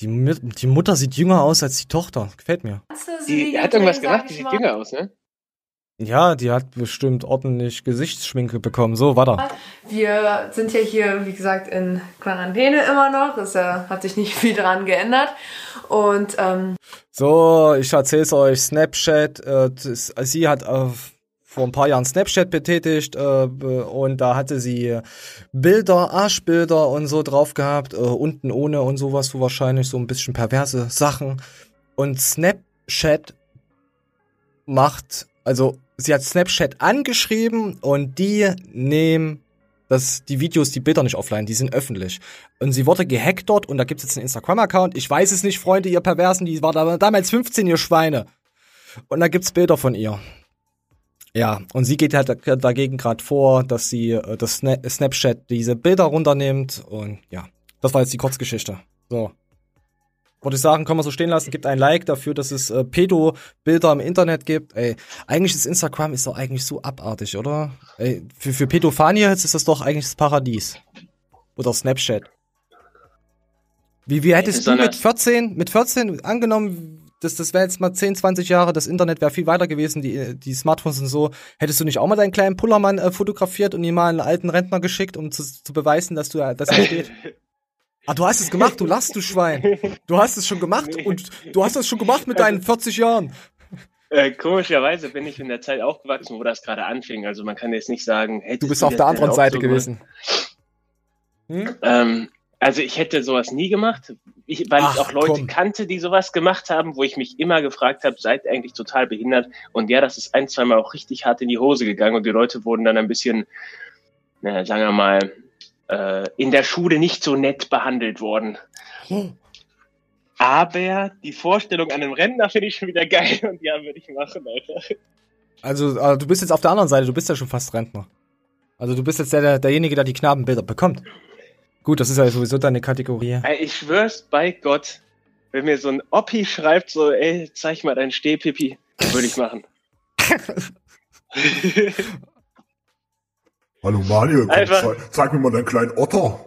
Die, die Mutter sieht jünger aus als die Tochter. Gefällt mir. Die hat irgendwas gemacht, die sieht jünger aus, ne? Ja, die hat bestimmt ordentlich Gesichtsschminke bekommen. So, warte. Wir sind ja hier, wie gesagt, in Quarantäne immer noch. Es äh, hat sich nicht viel dran geändert. Und ähm, so, ich erzähl's euch. Snapchat. Äh, das, sie hat äh, vor ein paar Jahren Snapchat betätigt äh, und da hatte sie Bilder, Arschbilder und so drauf gehabt, äh, unten ohne und sowas, so wahrscheinlich so ein bisschen perverse Sachen. Und Snapchat macht, also sie hat Snapchat angeschrieben und die nehmen das, die Videos, die Bilder nicht offline, die sind öffentlich. Und sie wurde gehackt dort und da gibt es jetzt einen Instagram-Account. Ich weiß es nicht, Freunde, ihr Perversen, die war da, damals 15, ihr Schweine. Und da gibt's Bilder von ihr. Ja, und sie geht halt dagegen gerade vor, dass sie äh, das Snapchat diese Bilder runternimmt und ja, das war jetzt die Kurzgeschichte. So würde ich sagen, können wir so stehen lassen. Gibt ein Like dafür, dass es äh, Pedo-Bilder im Internet gibt. Ey, eigentlich ist Instagram ist doch eigentlich so abartig, oder? Ey, für, für Pädophanie ist das doch eigentlich das Paradies. Oder Snapchat. Wie, wie hättest du mit 14, mit 14 angenommen, das, das wäre jetzt mal 10, 20 Jahre, das Internet wäre viel weiter gewesen, die, die Smartphones und so. Hättest du nicht auch mal deinen kleinen Pullermann äh, fotografiert und ihm mal einen alten Rentner geschickt, um zu, zu beweisen, dass du, dass er steht? Ah, du hast es gemacht, du lachst, du Schwein. Du hast es schon gemacht nee. und du hast es schon gemacht mit deinen 40 Jahren. Äh, komischerweise bin ich in der Zeit aufgewachsen, wo das gerade anfing. Also man kann jetzt nicht sagen, hey, du bist auf der anderen Seite so gewesen. Hm? Ähm, also ich hätte sowas nie gemacht, ich, weil Ach, ich auch Leute komm. kannte, die sowas gemacht haben, wo ich mich immer gefragt habe, seid ihr eigentlich total behindert? Und ja, das ist ein, zweimal auch richtig hart in die Hose gegangen und die Leute wurden dann ein bisschen, na, sagen wir mal, äh, in der Schule nicht so nett behandelt worden. Hm. Aber die Vorstellung an einem Rentner finde ich schon wieder geil und ja, würde ich machen, Alter. Also, also, du bist jetzt auf der anderen Seite, du bist ja schon fast Rentner. Also du bist jetzt der, der, derjenige, der die Knabenbilder bekommt. Gut, das ist ja sowieso deine Kategorie. Ich schwör's bei Gott, wenn mir so ein Oppi schreibt, so, ey, zeig mal deinen Stehpipi, würde ich machen. Hallo Manuel, komm, zeig, zeig, mir mal deinen kleinen Otter.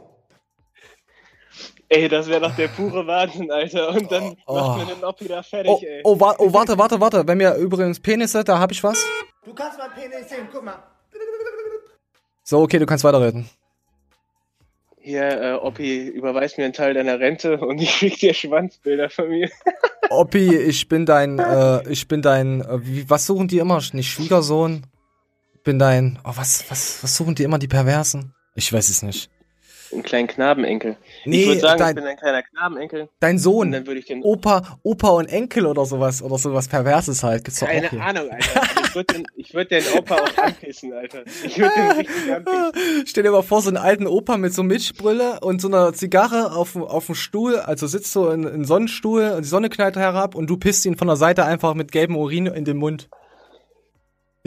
Ey, das wäre doch der pure Wahnsinn, Alter. Und dann oh, macht man den Oppi da fertig, oh, ey. Oh, wa oh, warte, warte, warte. Wenn wir übrigens Penisse, da hab ich was. Du kannst mal Penis sehen, guck mal. So, okay, du kannst weiterreden. Hier, äh, Oppi, überweis mir einen Teil deiner Rente und ich krieg dir Schwanzbilder von mir. Oppi, ich bin dein, äh, ich bin dein, äh, wie, was suchen die immer? Nicht Schwiegersohn? Bin dein. Oh, was, was, was suchen die immer, die Perversen? Ich weiß es nicht. Einen kleinen Knabenenkel. Nee, ich würde sagen, dein, ich bin ein kleiner Knabenenkel. Dein Sohn. dann würde ich den Opa, Opa und Enkel oder sowas oder sowas Perverses halt. Gibt's Keine Ahnung, Alter. ich würde den, würd den Opa auch anpissen, Alter. Ich würde den richtig anpissen. Stell dir mal vor, so einen alten Opa mit so Milchbrille und so einer Zigarre auf, auf dem Stuhl, also sitzt so in, in Sonnenstuhl und die Sonne knallt herab und du pisst ihn von der Seite einfach mit gelbem Urin in den Mund.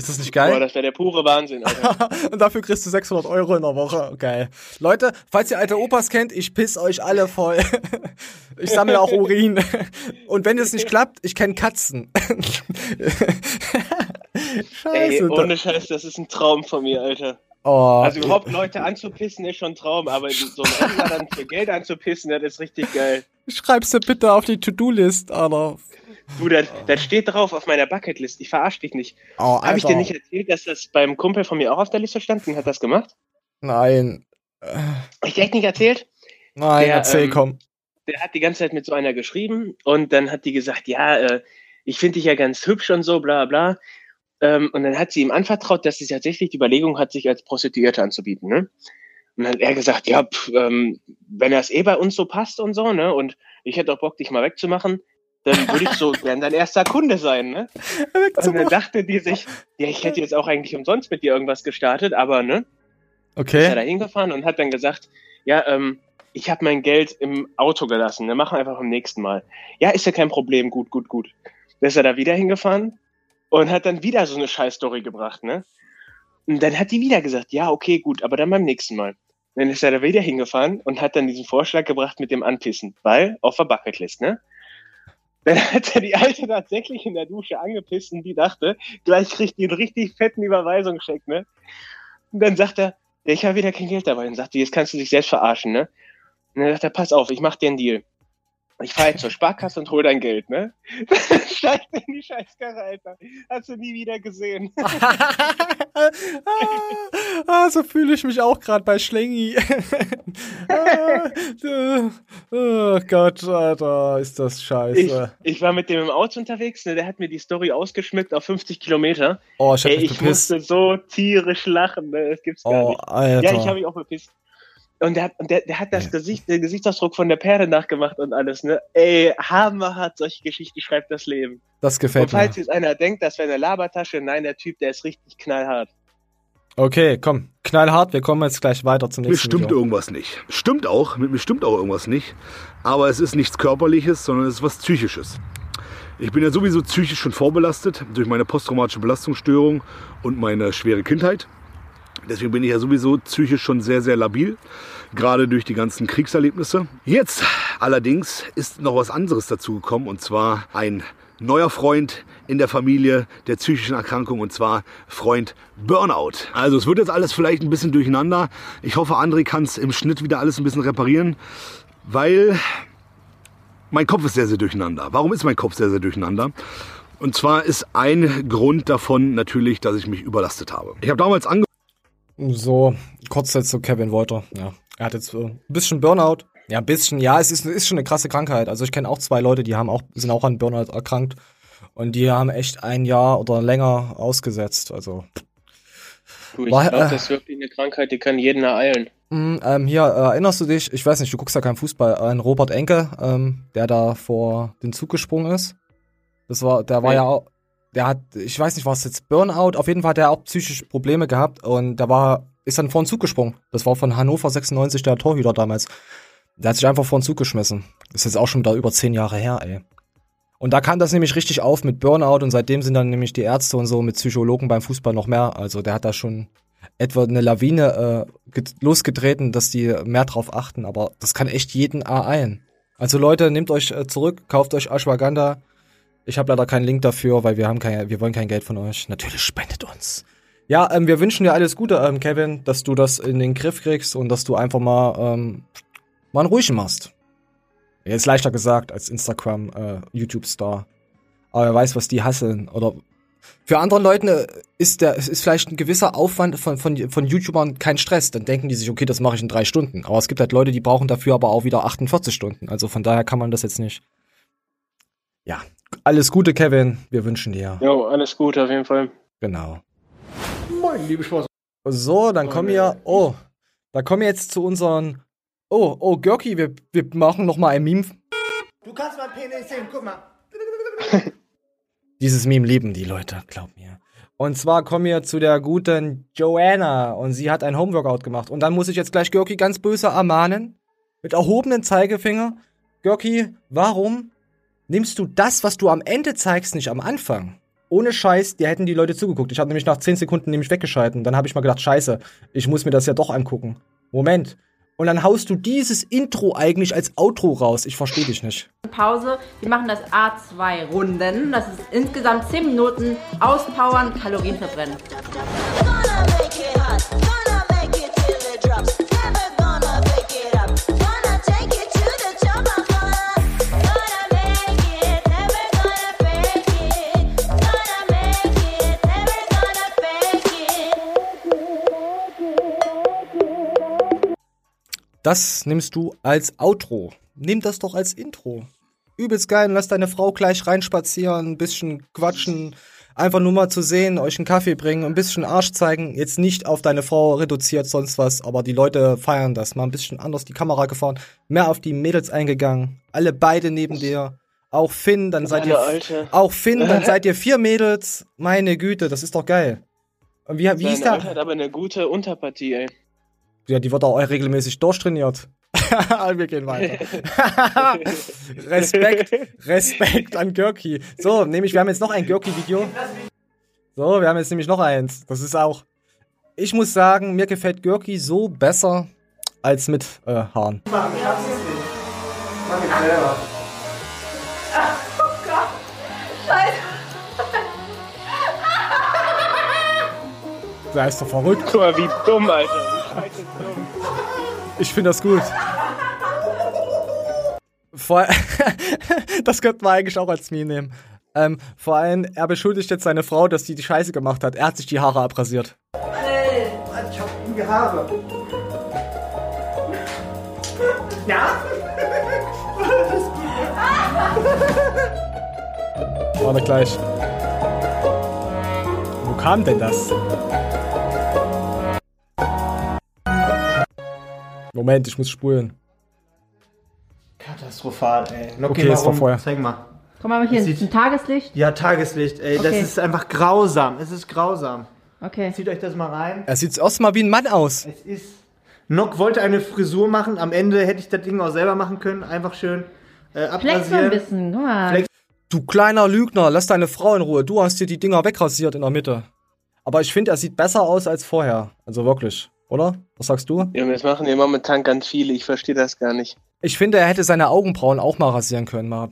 Ist das nicht geil? Boah, das wäre der pure Wahnsinn, Alter. und dafür kriegst du 600 Euro in der Woche. Geil. Leute, falls ihr alte Opas kennt, ich piss euch alle voll. ich sammle auch Urin. und wenn es nicht klappt, ich kenne Katzen. Scheiße. Ey, ohne Scheiß, das ist ein Traum von mir, Alter. Oh, also überhaupt Leute anzupissen ist schon ein Traum, aber so ein Händler dann für Geld anzupissen, das ist richtig geil. Schreib's dir bitte auf die To-Do-List, Alter. Du, das, das steht drauf auf meiner Bucketlist. Ich verarsche dich nicht. Oh, Habe ich dir nicht erzählt, dass das beim Kumpel von mir auch auf der Liste stand und hat das gemacht? Nein. Ich dir echt nicht erzählt? Nein, der, erzähl, ähm, komm. Der hat die ganze Zeit mit so einer geschrieben und dann hat die gesagt, ja, äh, ich finde dich ja ganz hübsch und so, bla bla. Ähm, und dann hat sie ihm anvertraut, dass sie tatsächlich die Überlegung hat, sich als Prostituierte anzubieten. Ne? Und dann hat er gesagt, ja, pff, ähm, wenn das eh bei uns so passt und so, ne, und ich hätte auch Bock, dich mal wegzumachen, dann würde ich so gern dein erster Kunde sein, ne? Und dann dachte die sich, ja, ich hätte jetzt auch eigentlich umsonst mit dir irgendwas gestartet, aber ne? Okay. Ist er da hingefahren und hat dann gesagt, ja, ähm, ich habe mein Geld im Auto gelassen, ne? Machen wir einfach beim nächsten Mal. Ja, ist ja kein Problem, gut, gut, gut. Dann ist er da wieder hingefahren und hat dann wieder so eine Scheißstory gebracht, ne? Und dann hat die wieder gesagt, ja, okay, gut, aber dann beim nächsten Mal. Dann ist er da wieder hingefahren und hat dann diesen Vorschlag gebracht mit dem Anpissen, weil auf der Bucketlist, ne? Dann hat er die Alte tatsächlich in der Dusche angepisst und die dachte, gleich kriegt die einen richtig fetten Überweisungscheck, ne? Und dann sagt er, ich habe wieder kein Geld dabei. Und sagt die, jetzt kannst du dich selbst verarschen, ne? Und dann sagt er, pass auf, ich mach dir einen Deal. Ich fahre jetzt zur Sparkasse und hol dein Geld, ne? Steigt in die Scheißkarre, Alter. Hast du nie wieder gesehen. ah, so fühle ich mich auch gerade bei Schlengi. oh Gott, Alter, ist das scheiße. Ich, ich, war mit dem im Auto unterwegs, ne? Der hat mir die Story ausgeschmückt auf 50 Kilometer. Oh, ich hab Ey, mich ich musste so tierisch lachen, ne? Das gibt's gar oh, nicht. Alter. Ja, ich habe mich auch bepisst. Und der hat, und der, der hat das Gesicht, den Gesichtsausdruck von der Perle nachgemacht und alles, ne? Ey, hammerhart, solche Geschichten schreibt das Leben. Das gefällt und falls mir. jetzt einer denkt, das wäre eine Labertasche, nein, der Typ, der ist richtig knallhart. Okay, komm, knallhart, wir kommen jetzt gleich weiter zum nächsten Mir stimmt Video. irgendwas nicht. Stimmt auch, mit mir stimmt auch irgendwas nicht. Aber es ist nichts Körperliches, sondern es ist was Psychisches. Ich bin ja sowieso psychisch schon vorbelastet durch meine posttraumatische Belastungsstörung und meine schwere Kindheit. Deswegen bin ich ja sowieso psychisch schon sehr, sehr labil, gerade durch die ganzen Kriegserlebnisse. Jetzt allerdings ist noch was anderes dazugekommen und zwar ein neuer Freund in der Familie der psychischen Erkrankung und zwar Freund Burnout. Also es wird jetzt alles vielleicht ein bisschen durcheinander. Ich hoffe, André kann es im Schnitt wieder alles ein bisschen reparieren, weil mein Kopf ist sehr, sehr durcheinander. Warum ist mein Kopf sehr, sehr durcheinander? Und zwar ist ein Grund davon natürlich, dass ich mich überlastet habe. Ich habe damals angefangen, so, kurz jetzt zu Kevin Wolter. Ja, er hat jetzt äh, ein bisschen Burnout. Ja, ein bisschen. Ja, es ist, ist schon eine krasse Krankheit. Also ich kenne auch zwei Leute, die haben auch, sind auch an Burnout erkrankt. Und die haben echt ein Jahr oder länger ausgesetzt. Also. Du, ich glaube, äh, das ist wirklich eine Krankheit, die kann jeden ereilen. Mm, ähm, hier, äh, erinnerst du dich, ich weiß nicht, du guckst ja keinen Fußball, an Robert Enke, ähm, der da vor den Zug gesprungen ist. Das war, der war ja auch, der hat, ich weiß nicht, was jetzt Burnout, auf jeden Fall hat er auch psychische Probleme gehabt und da war, ist dann vor den Zug gesprungen. Das war von Hannover 96 der Torhüter damals. Der hat sich einfach vor den Zug geschmissen. Ist jetzt auch schon da über zehn Jahre her, ey. Und da kam das nämlich richtig auf mit Burnout und seitdem sind dann nämlich die Ärzte und so mit Psychologen beim Fußball noch mehr. Also der hat da schon etwa eine Lawine äh, losgetreten, dass die mehr drauf achten. Aber das kann echt jeden A ein. Also Leute, nehmt euch äh, zurück, kauft euch Ashwagandha, ich habe leider keinen Link dafür, weil wir haben kein, wir wollen kein Geld von euch. Natürlich spendet uns. Ja, ähm, wir wünschen dir alles Gute, ähm, Kevin, dass du das in den Griff kriegst und dass du einfach mal ähm, mal einen ruhigen machst. Ist leichter gesagt als Instagram, äh, YouTube-Star. Aber wer weiß, was die hasseln. Oder für andere Leute ist der, ist vielleicht ein gewisser Aufwand von, von, von YouTubern kein Stress. Dann denken die sich, okay, das mache ich in drei Stunden. Aber es gibt halt Leute, die brauchen dafür aber auch wieder 48 Stunden. Also von daher kann man das jetzt nicht. Ja, alles Gute, Kevin. Wir wünschen dir. Jo, alles Gute auf jeden Fall. Genau. Moin, liebe Spaß. So, dann kommen wir. Oh, da kommen wir jetzt zu unseren Oh, oh, Görki, wir, wir machen noch mal ein Meme. Du kannst mein Penis sehen, guck mal. Dieses Meme lieben die Leute, glaub mir. Und zwar kommen wir zu der guten Joanna und sie hat ein Homeworkout gemacht. Und dann muss ich jetzt gleich Görki ganz böse ermahnen, mit erhobenen Zeigefinger. Görki, warum nimmst du das, was du am Ende zeigst, nicht am Anfang? Ohne Scheiß, dir hätten die Leute zugeguckt. Ich habe nämlich nach 10 Sekunden nämlich weggeschalten. Dann habe ich mal gedacht, scheiße, ich muss mir das ja doch angucken. Moment, und dann haust du dieses Intro eigentlich als Outro raus. Ich verstehe dich nicht. Pause. Wir machen das A2 Runden. Das ist insgesamt 10 Minuten auspowern, Kalorien verbrennen. Das nimmst du als Outro. Nimm das doch als Intro. Übelst geil, lass deine Frau gleich reinspazieren, ein bisschen quatschen, einfach nur mal zu sehen, euch einen Kaffee bringen, ein bisschen Arsch zeigen. Jetzt nicht auf deine Frau reduziert, sonst was, aber die Leute feiern das. Mal ein bisschen anders die Kamera gefahren, mehr auf die Mädels eingegangen. Alle beide neben dir. Auch Finn, dann seid ihr. Alte. Auch Finn, dann seid ihr vier Mädels. Meine Güte, das ist doch geil. Und wie, wie hieß der? hat aber eine gute Unterpartie, ey. Ja, die wird auch regelmäßig durchtrainiert. wir gehen weiter. Respekt, Respekt an Görki. So, nämlich, wir haben jetzt noch ein Görki-Video. So, wir haben jetzt nämlich noch eins. Das ist auch. Ich muss sagen, mir gefällt Görki so besser als mit äh, Haaren. Mach, ich hab's nicht. Mach ich selber. Oh Gott. Scheiße. Der ist doch verrückt. Guck mal, wie dumm, Alter. Ich finde das gut. Vor das könnten wir eigentlich auch als Meme nehmen. Ähm, vor allem, er beschuldigt jetzt seine Frau, dass sie die Scheiße gemacht hat. Er hat sich die Haare abrasiert. Hey, ich hab die Haare. Ja? Warte gleich. Wo kam denn das? Moment, ich muss spulen. Katastrophal, ey. Noch okay, es war vorher. Zeig mal. Komm mal hier, sieht, ein Tageslicht? Ja, Tageslicht, ey. Okay. Das ist einfach grausam. Es ist grausam. Okay. Zieht euch das mal rein. Er sieht erstmal wie ein Mann aus. Es ist. Nock wollte eine Frisur machen. Am Ende hätte ich das Ding auch selber machen können. Einfach schön äh, abrasieren. Flex ein bisschen. Guck mal. Flex. Du kleiner Lügner, lass deine Frau in Ruhe. Du hast dir die Dinger wegrasiert in der Mitte. Aber ich finde, er sieht besser aus als vorher. Also wirklich oder? Was sagst du? Ja, das machen ja momentan ganz viele. Ich verstehe das gar nicht. Ich finde, er hätte seine Augenbrauen auch mal rasieren können. Mal.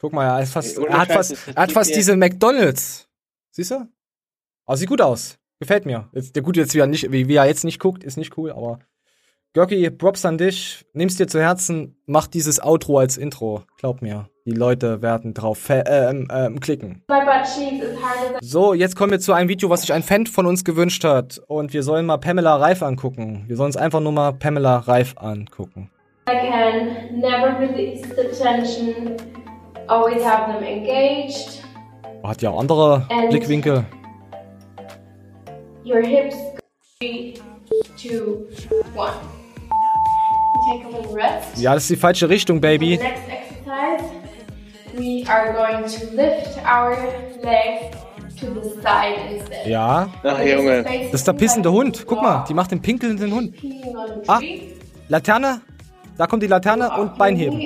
Guck mal, er, ist fast, er hat fast, er hat fast diese McDonalds. Siehst du? Aber sieht gut aus. Gefällt mir. Jetzt, der gut jetzt wie er nicht, wie, wie er jetzt nicht guckt, ist nicht cool, aber Görki, Props an dich. Nimm's dir zu Herzen, mach dieses Outro als Intro. Glaub mir, die Leute werden drauf äh, ähm, klicken. So, jetzt kommen wir zu einem Video, was sich ein Fan von uns gewünscht hat. Und wir sollen mal Pamela Reif angucken. Wir sollen uns einfach nur mal Pamela Reif angucken. I can never release the tension. Always have them engaged. Hat ja auch andere And Blickwinkel. Your hips. Three, two, one. Ja, das ist die falsche Richtung, Baby. Next exercise, we are going to lift our legs to the side instead. Ja. Ach, Junge. Das ist der pissende Hund. Guck mal, die macht den pinkelnden Hund. Ah, Laterne. Da kommt die Laterne und Beinheben.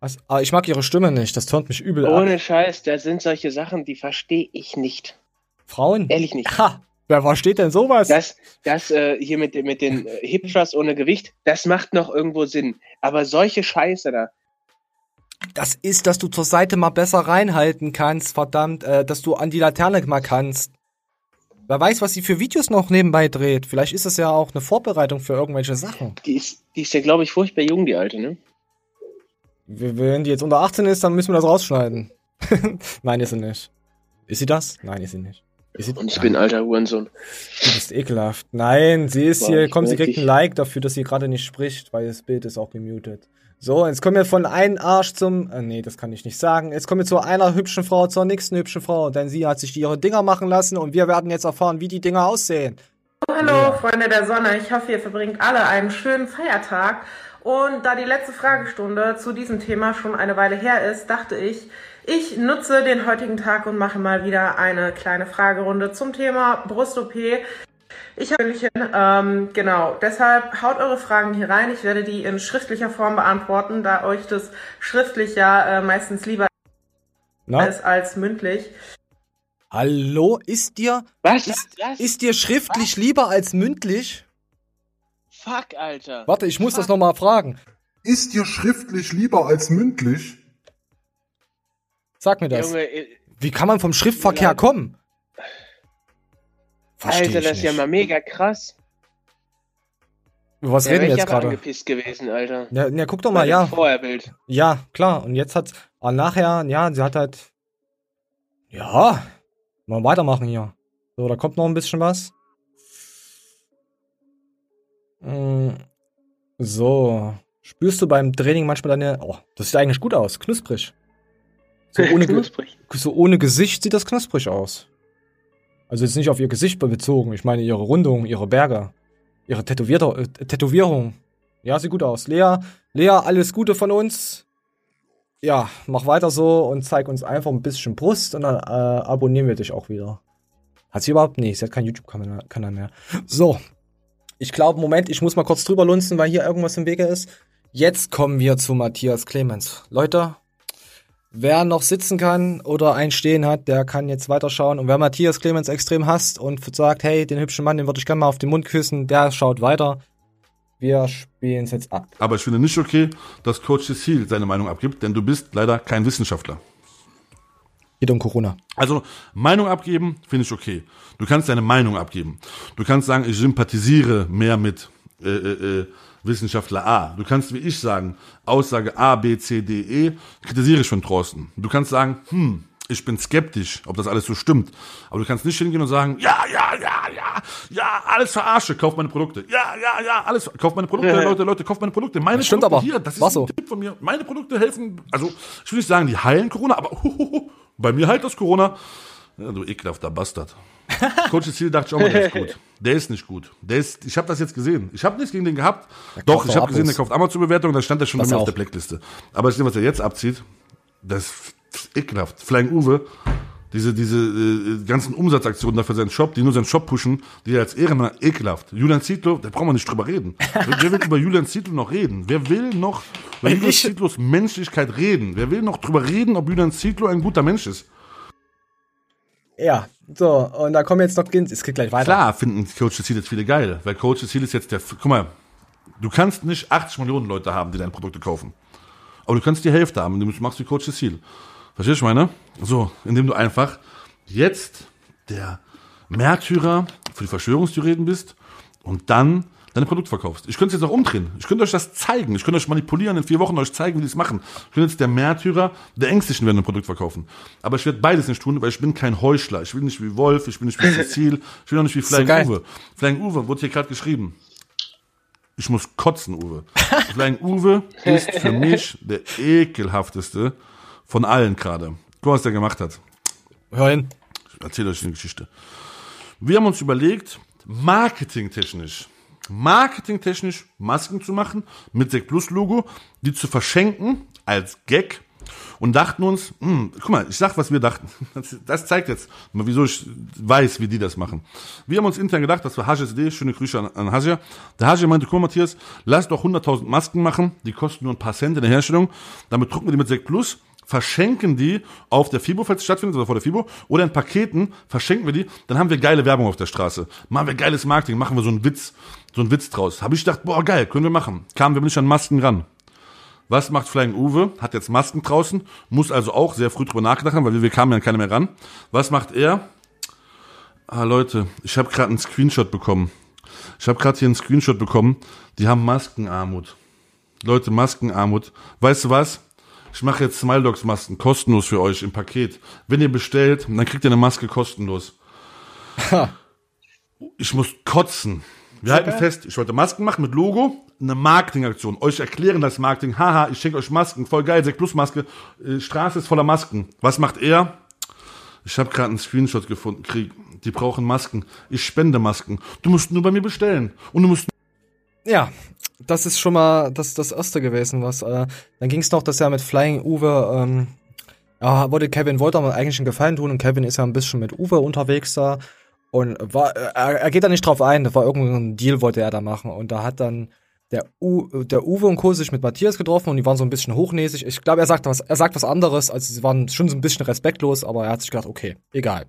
Was? Ah, ich mag ihre Stimme nicht. Das turnt mich übel Ohne ab. Ohne Scheiß, da sind solche Sachen, die verstehe ich nicht. Frauen? Ehrlich nicht. Ha, Wer versteht denn sowas? Das, das äh, hier mit, mit den äh, Hip Thrusts ohne Gewicht, das macht noch irgendwo Sinn. Aber solche Scheiße da. Das ist, dass du zur Seite mal besser reinhalten kannst, verdammt, äh, dass du an die Laterne mal kannst. Wer weiß, was sie für Videos noch nebenbei dreht. Vielleicht ist das ja auch eine Vorbereitung für irgendwelche Sachen. Die ist, die ist ja, glaube ich, furchtbar jung, die alte, ne? Wenn die jetzt unter 18 ist, dann müssen wir das rausschneiden. Nein, ist sie nicht. Ist sie das? Nein, ist sie nicht. Und ich bin alter Hurensohn. Du bist ekelhaft. Nein, sie ist War hier, komm, sie kriegt ein Like dafür, dass sie gerade nicht spricht, weil das Bild ist auch gemutet. So, jetzt kommen wir von einem Arsch zum, äh, nee, das kann ich nicht sagen. Jetzt kommen wir zu einer hübschen Frau zur nächsten hübschen Frau, denn sie hat sich ihre Dinger machen lassen und wir werden jetzt erfahren, wie die Dinger aussehen. hallo, ja. Freunde der Sonne. Ich hoffe, ihr verbringt alle einen schönen Feiertag. Und da die letzte Fragestunde zu diesem Thema schon eine Weile her ist, dachte ich, ich nutze den heutigen Tag und mache mal wieder eine kleine Fragerunde zum Thema Brust-OP. Ich habe ähm, genau, deshalb haut eure Fragen hier rein. Ich werde die in schriftlicher Form beantworten, da euch das schriftlich ja äh, meistens lieber Na? ist als mündlich. Hallo, ist dir was? Ist, was? ist dir schriftlich was? lieber als mündlich? Fuck, Alter. Warte, ich muss Fuck. das nochmal fragen. Ist dir schriftlich lieber als mündlich? Sag mir das. Junge, Wie kann man vom Schriftverkehr kommen? Versteh Alter, das ist ja mal mega krass. Über was ja, reden wir jetzt gerade? angepisst gewesen, Alter. Ja, ja guck doch mal, ja. Vorherbild. Ja, klar. Und jetzt hat, aber nachher, ja, sie hat halt, ja, mal weitermachen hier. So, da kommt noch ein bisschen was. Mm, so. Spürst du beim Training manchmal deine, oh, das sieht eigentlich gut aus, knusprig. So ohne, knusprig. so ohne Gesicht sieht das knusprig aus. Also jetzt nicht auf ihr Gesicht bezogen. Ich meine ihre Rundung, ihre Berge, ihre Tätowierte, äh, Tätowierung. Ja, sieht gut aus. Lea, Lea, alles Gute von uns. Ja, mach weiter so und zeig uns einfach ein bisschen Brust und dann äh, abonnieren wir dich auch wieder. Hat sie überhaupt? Nee, sie hat keinen YouTube-Kanal mehr. So. Ich glaube, Moment, ich muss mal kurz drüber lunzen, weil hier irgendwas im Wege ist. Jetzt kommen wir zu Matthias Clemens. Leute, Wer noch sitzen kann oder ein Stehen hat, der kann jetzt weiterschauen. Und wer Matthias Clemens extrem hasst und sagt, hey, den hübschen Mann, den würde ich gerne mal auf den Mund küssen, der schaut weiter. Wir spielen es jetzt ab. Aber ich finde nicht okay, dass Coach Cecil seine Meinung abgibt, denn du bist leider kein Wissenschaftler. Geht um Corona. Also Meinung abgeben finde ich okay. Du kannst deine Meinung abgeben. Du kannst sagen, ich sympathisiere mehr mit äh, äh, äh Wissenschaftler A. Du kannst wie ich sagen, Aussage A, B, C, D, E, kritisiere ich von Thorsten. Du kannst sagen, hm, ich bin skeptisch, ob das alles so stimmt. Aber du kannst nicht hingehen und sagen, ja, ja, ja, ja, ja, alles verarsche, kauf meine Produkte. Ja, ja, ja, alles, kauf meine Produkte, ja. Leute, Leute, kauf meine Produkte. Meine das stimmt Produkte aber. hier, das ist Was ein Tipp von mir. Meine Produkte helfen, also ich will nicht sagen, die heilen Corona, aber huhuhu, bei mir heilt das Corona. Ja, du ekelhafter Bastard. Coach Ziel dachte ich auch mal, der ist gut. Der ist nicht gut. Der ist, ich habe das jetzt gesehen. Ich habe nichts gegen den gehabt. Der Doch, ich habe gesehen, der kauft Amazon-Bewertung, da stand er schon bei mir auf der Blackliste. Aber ich sehe, was er jetzt abzieht, das ist ekelhaft. Flying Uwe, diese, diese äh, ganzen Umsatzaktionen da für seinen Shop, die nur seinen Shop pushen, die er als Ehrenmann ekelhaft. Julian Zietlow, da brauchen wir nicht drüber reden. Wer will über Julian Zietlow noch reden? Wer will noch über Julian Zietlows Menschlichkeit reden? Wer will noch drüber reden, ob Julian Zietlow ein guter Mensch ist? Ja, so, und da kommen jetzt noch, es geht gleich weiter. Klar finden Coach Ziel jetzt viele geil, weil Coach Ziel ist jetzt der, guck mal, du kannst nicht 80 Millionen Leute haben, die deine Produkte kaufen. Aber du kannst die Hälfte haben, indem du machst wie Coach Ziel. Verstehst du, meine? So, indem du einfach jetzt der Märtyrer für die Verschwörungstheorien bist und dann deine Produkt verkaufst. Ich könnte es jetzt auch umdrehen. Ich könnte euch das zeigen. Ich könnte euch manipulieren, in vier Wochen euch zeigen, wie die es machen. Ich könnte jetzt der Märtyrer der Ängstlichen werden ein Produkt verkaufen. Aber ich werde beides nicht tun, weil ich bin kein Heuchler. Ich bin nicht wie Wolf, ich bin nicht wie Cecil, ich bin auch nicht wie Flying so Uwe. Flying Uwe wurde hier gerade geschrieben. Ich muss kotzen, Uwe. Flying Uwe ist für mich der ekelhafteste von allen gerade. Guck mal, was der gemacht hat. Hör hin. Ich erzähle euch eine Geschichte. Wir haben uns überlegt, marketingtechnisch marketingtechnisch Masken zu machen mit Sek Plus Logo, die zu verschenken als Gag und dachten uns, mh, hm, guck mal, ich sag, was wir dachten. Das, das zeigt jetzt mal, wieso ich weiß, wie die das machen. Wir haben uns intern gedacht, das war Hajas Idee, schöne Grüße an, an Haja. Der Haja meinte, guck mal, Matthias, lass doch 100.000 Masken machen, die kosten nur ein paar Cent in der Herstellung, damit drucken wir die mit Sek Plus verschenken die auf der FIBO, falls es stattfindet, oder vor der FIBO, oder in Paketen, verschenken wir die, dann haben wir geile Werbung auf der Straße. Machen wir geiles Marketing, machen wir so einen Witz, so einen Witz draus. Habe ich gedacht, boah, geil, können wir machen. Kamen wir nicht an Masken ran. Was macht Flying Uwe? Hat jetzt Masken draußen, muss also auch sehr früh drüber nachgedacht haben, weil wir, wir kamen ja keine mehr ran. Was macht er? Ah, Leute, ich habe gerade einen Screenshot bekommen. Ich habe gerade hier einen Screenshot bekommen. Die haben Maskenarmut. Leute, Maskenarmut. Weißt du was? Ich mache jetzt Smile Dogs Masken kostenlos für euch im Paket. Wenn ihr bestellt, dann kriegt ihr eine Maske kostenlos. ich muss kotzen. Wir halten fest, ich wollte Masken machen mit Logo, eine Marketingaktion. Euch erklären das Marketing. Haha, ich schenke euch Masken, voll geil, Sek Plus Maske. Äh, Straße ist voller Masken. Was macht er? Ich habe gerade einen Screenshot gefunden, Krieg. Die brauchen Masken. Ich spende Masken. Du musst nur bei mir bestellen. Und du musst. Ja, das ist schon mal das, das erste gewesen, was. Äh, dann ging es noch, dass er mit Flying Uwe. Ähm, ja, wollte Kevin wollte aber eigentlich einen Gefallen tun und Kevin ist ja ein bisschen mit Uwe unterwegs da. Und war, er, er geht da nicht drauf ein, das war irgendein Deal, wollte er da machen. Und da hat dann der, U, der Uwe und Co. sich mit Matthias getroffen und die waren so ein bisschen hochnäsig. Ich glaube, er sagt was, er sagt was anderes, also sie waren schon so ein bisschen respektlos, aber er hat sich gedacht, okay, egal.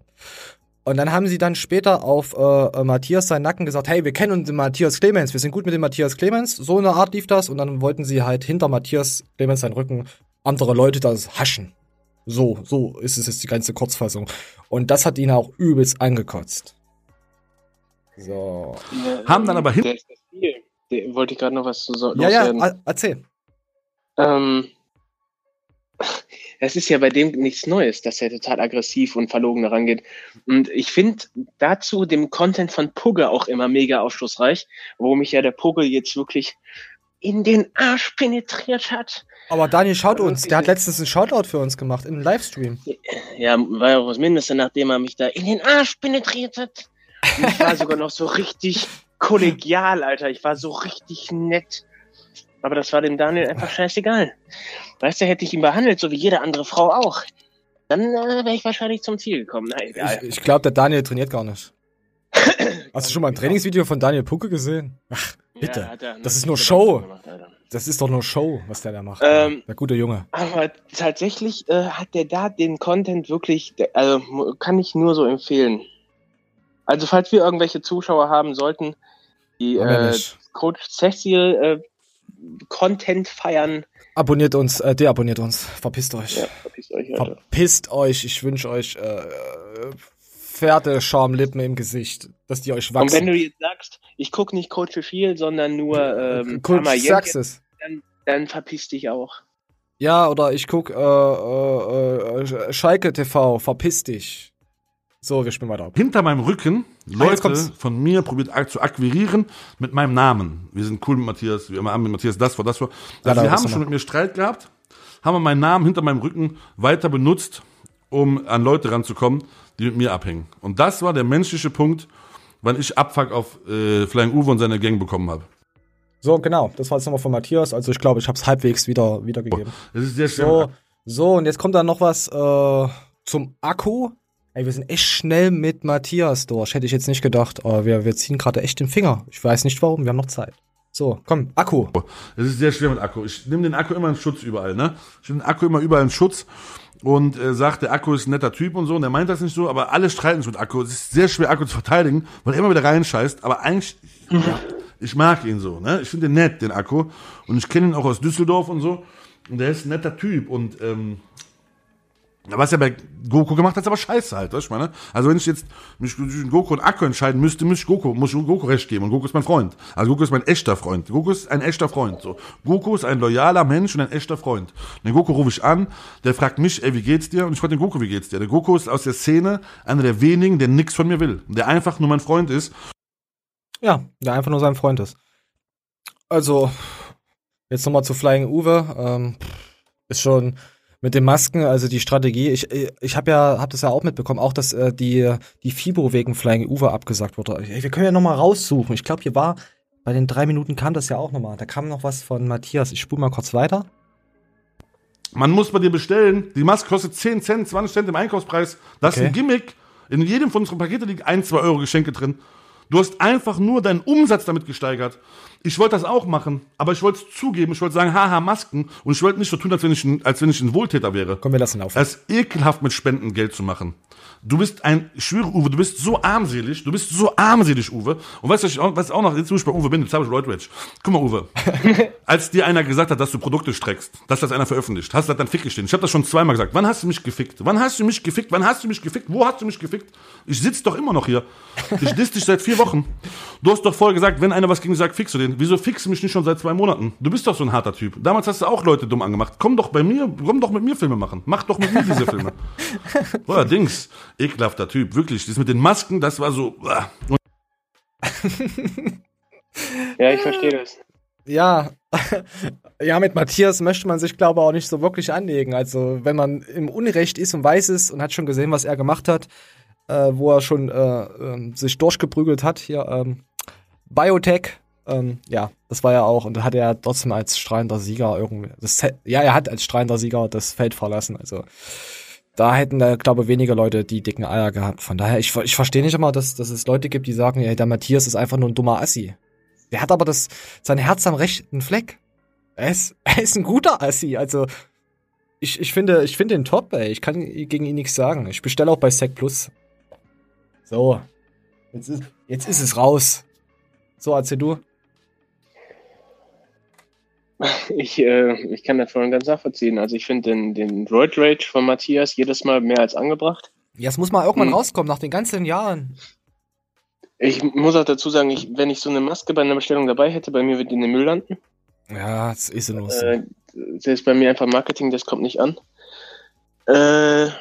Und dann haben sie dann später auf äh, Matthias seinen Nacken gesagt, hey, wir kennen den Matthias Clemens, wir sind gut mit dem Matthias Clemens. So eine Art lief das und dann wollten sie halt hinter Matthias Clemens seinen Rücken andere Leute das haschen. So, so ist es jetzt die ganze Kurzfassung. Und das hat ihn auch übelst angekotzt. So. Haben dann aber hin wollte ich gerade noch was zu so Ja, ja, erzähl. Ähm, es ist ja bei dem nichts Neues, dass er total aggressiv und verlogen daran geht. Und ich finde dazu den Content von Pugge auch immer mega aufschlussreich, wo mich ja der Pugge jetzt wirklich in den Arsch penetriert hat. Aber Daniel schaut uns, der hat letztens einen Shoutout für uns gemacht, im Livestream. Ja, war ja auch das Mindeste, nachdem er mich da in den Arsch penetriert hat. Und ich war sogar noch so richtig kollegial, Alter. Ich war so richtig nett. Aber das war dem Daniel einfach scheißegal. Weißt du, hätte ich ihn behandelt, so wie jede andere Frau auch, dann äh, wäre ich wahrscheinlich zum Ziel gekommen. Na, egal. Ich, ich glaube, der Daniel trainiert gar nicht. Hast du schon mal ein Trainingsvideo von Daniel Pucke gesehen? Ach, bitte. Ja, das ist nur Show. Gemacht, das ist doch nur Show, was der da macht. Ähm, der gute Junge. Aber tatsächlich äh, hat der da den Content wirklich, also kann ich nur so empfehlen. Also falls wir irgendwelche Zuschauer haben sollten, die äh, Coach Cecil äh, Content feiern. Abonniert uns, äh, deabonniert uns. Verpisst euch. Ja, verpisst euch, Alter. Verpisst euch. Ich wünsche euch äh, Pferdeschamlippen im Gesicht, dass die euch wachsen. Und wenn du jetzt sagst, ich gucke nicht Coach viel, sondern nur ähm, Coach sagst es. Dann, dann verpiss dich auch. Ja, oder ich guck äh, äh, äh, Schalke TV, verpiss dich. So, wir spielen weiter ab. Hinter meinem Rücken ah, Leute von mir probiert zu akquirieren mit meinem Namen. Wir sind cool mit Matthias, wir haben mit Matthias das vor, das vor. Also ja, wir haben schon mit mir Streit gehabt, haben meinen Namen hinter meinem Rücken weiter benutzt, um an Leute ranzukommen, die mit mir abhängen. Und das war der menschliche Punkt, wann ich Abfuck auf äh, Flying Uwe und seine Gang bekommen habe. So, genau. Das war jetzt nochmal von Matthias. Also ich glaube, ich habe es halbwegs wieder wiedergegeben. Das ist sehr schön. So, so, und jetzt kommt dann noch was äh, zum Akku. Ey, wir sind echt schnell mit Matthias durch. Hätte ich jetzt nicht gedacht. Aber wir, wir ziehen gerade echt den Finger. Ich weiß nicht warum, wir haben noch Zeit. So, komm, Akku. Es ist sehr schwer mit Akku. Ich nehme den Akku immer in Schutz überall, ne? Ich nehme den Akku immer überall in Schutz und äh, sagt, der Akku ist ein netter Typ und so. Und er meint das nicht so, aber alle streiten sich mit Akku. Es ist sehr schwer, Akku zu verteidigen, weil er immer wieder reinscheißt. Aber eigentlich, ja, ich mag ihn so, ne? Ich finde den nett, den Akku. Und ich kenne ihn auch aus Düsseldorf und so. Und der ist ein netter Typ. Und ähm, was er bei Goku gemacht hat, ist aber scheiße halt, weißt du, meine? Also wenn ich jetzt mich zwischen Goku und Akku entscheiden müsste, muss ich Goku, muss ich Goku recht geben. Und Goku ist mein Freund. Also Goku ist mein echter Freund. Goku ist ein echter Freund, so. Goku ist ein loyaler Mensch und ein echter Freund. Und den Goku rufe ich an, der fragt mich, ey, wie geht's dir? Und ich frage den Goku, wie geht's dir? Der Goku ist aus der Szene einer der wenigen, der nichts von mir will. Der einfach nur mein Freund ist. Ja, der einfach nur sein Freund ist. Also, jetzt nochmal zu Flying Uwe. Ähm, ist schon, mit den Masken, also die Strategie, ich, ich habe ja, hab das ja auch mitbekommen, auch dass äh, die, die FIBO wegen Flying Uwe abgesagt wurde. Wir können ja nochmal raussuchen. Ich glaube, hier war, bei den drei Minuten kam das ja auch nochmal. Da kam noch was von Matthias. Ich spule mal kurz weiter. Man muss bei dir bestellen. Die Maske kostet 10 Cent, 20 Cent im Einkaufspreis. Das okay. ist ein Gimmick. In jedem von unseren Paketen liegen 1, 2 Euro Geschenke drin. Du hast einfach nur deinen Umsatz damit gesteigert. Ich wollte das auch machen, aber ich wollte es zugeben. Ich wollte sagen, haha, Masken. Und ich wollte nicht so tun, als wenn ich ein, als wenn ich ein Wohltäter wäre. Komm, wir lassen auf. Es ist ekelhaft, mit Spenden Geld zu machen. Du bist ein, ich schwöre, Uwe, du bist so armselig, du bist so armselig, Uwe. Und weißt du, was ich auch, was auch noch, jetzt wo ich bei Uwe bin, jetzt habe ich Lloyd Rage. Guck mal, Uwe. als dir einer gesagt hat, dass du Produkte streckst, dass das einer veröffentlicht, hast du das dann fick gestehen. Ich habe das schon zweimal gesagt. Wann hast du mich gefickt? Wann hast du mich gefickt? Wann hast du mich gefickt? Wo hast du mich gefickt? Ich sitze doch immer noch hier. Ich disst dich seit vier Wochen. Du hast doch vorher gesagt, wenn einer was gegen sagt, fixst du den. Wieso fixst du mich nicht schon seit zwei Monaten? Du bist doch so ein harter Typ. Damals hast du auch Leute dumm angemacht. Komm doch bei mir, komm doch mit mir Filme machen. Mach doch mit mir diese Filme. Boah, Dings. Ekelhafter Typ. Wirklich. Das mit den Masken, das war so. ja, ich verstehe das. Ja, Ja, mit Matthias möchte man sich, glaube ich, auch nicht so wirklich anlegen. Also, wenn man im Unrecht ist und weiß es und hat schon gesehen, was er gemacht hat, äh, wo er schon äh, äh, sich durchgeprügelt hat, hier, ähm, Biotech, ähm, ja, das war ja auch, und da hat er trotzdem als strahlender Sieger irgendwie, das, ja, er hat als strahlender Sieger das Feld verlassen, also da hätten da, glaube ich, weniger Leute die dicken Eier gehabt. Von daher, ich, ich verstehe nicht immer, dass, dass es Leute gibt, die sagen, ey, der Matthias ist einfach nur ein dummer Assi. Der hat aber das, sein Herz am rechten Fleck. Er ist, er ist ein guter Assi, also ich, ich finde, ich finde ihn top, ey. Ich kann gegen ihn nichts sagen. Ich bestelle auch bei Sec Plus. So. Jetzt ist, jetzt ist es raus. So, erzähl du. Ich, äh, ich kann das voll und ganz nachvollziehen. Also ich finde den, den Droid Rage von Matthias jedes Mal mehr als angebracht. Ja, es muss mal irgendwann hm. rauskommen, nach den ganzen Jahren. Ich muss auch dazu sagen, ich, wenn ich so eine Maske bei einer Bestellung dabei hätte, bei mir wird die in den Müll landen. Ja, das ist so. Äh, das ist bei mir einfach Marketing, das kommt nicht an. Äh,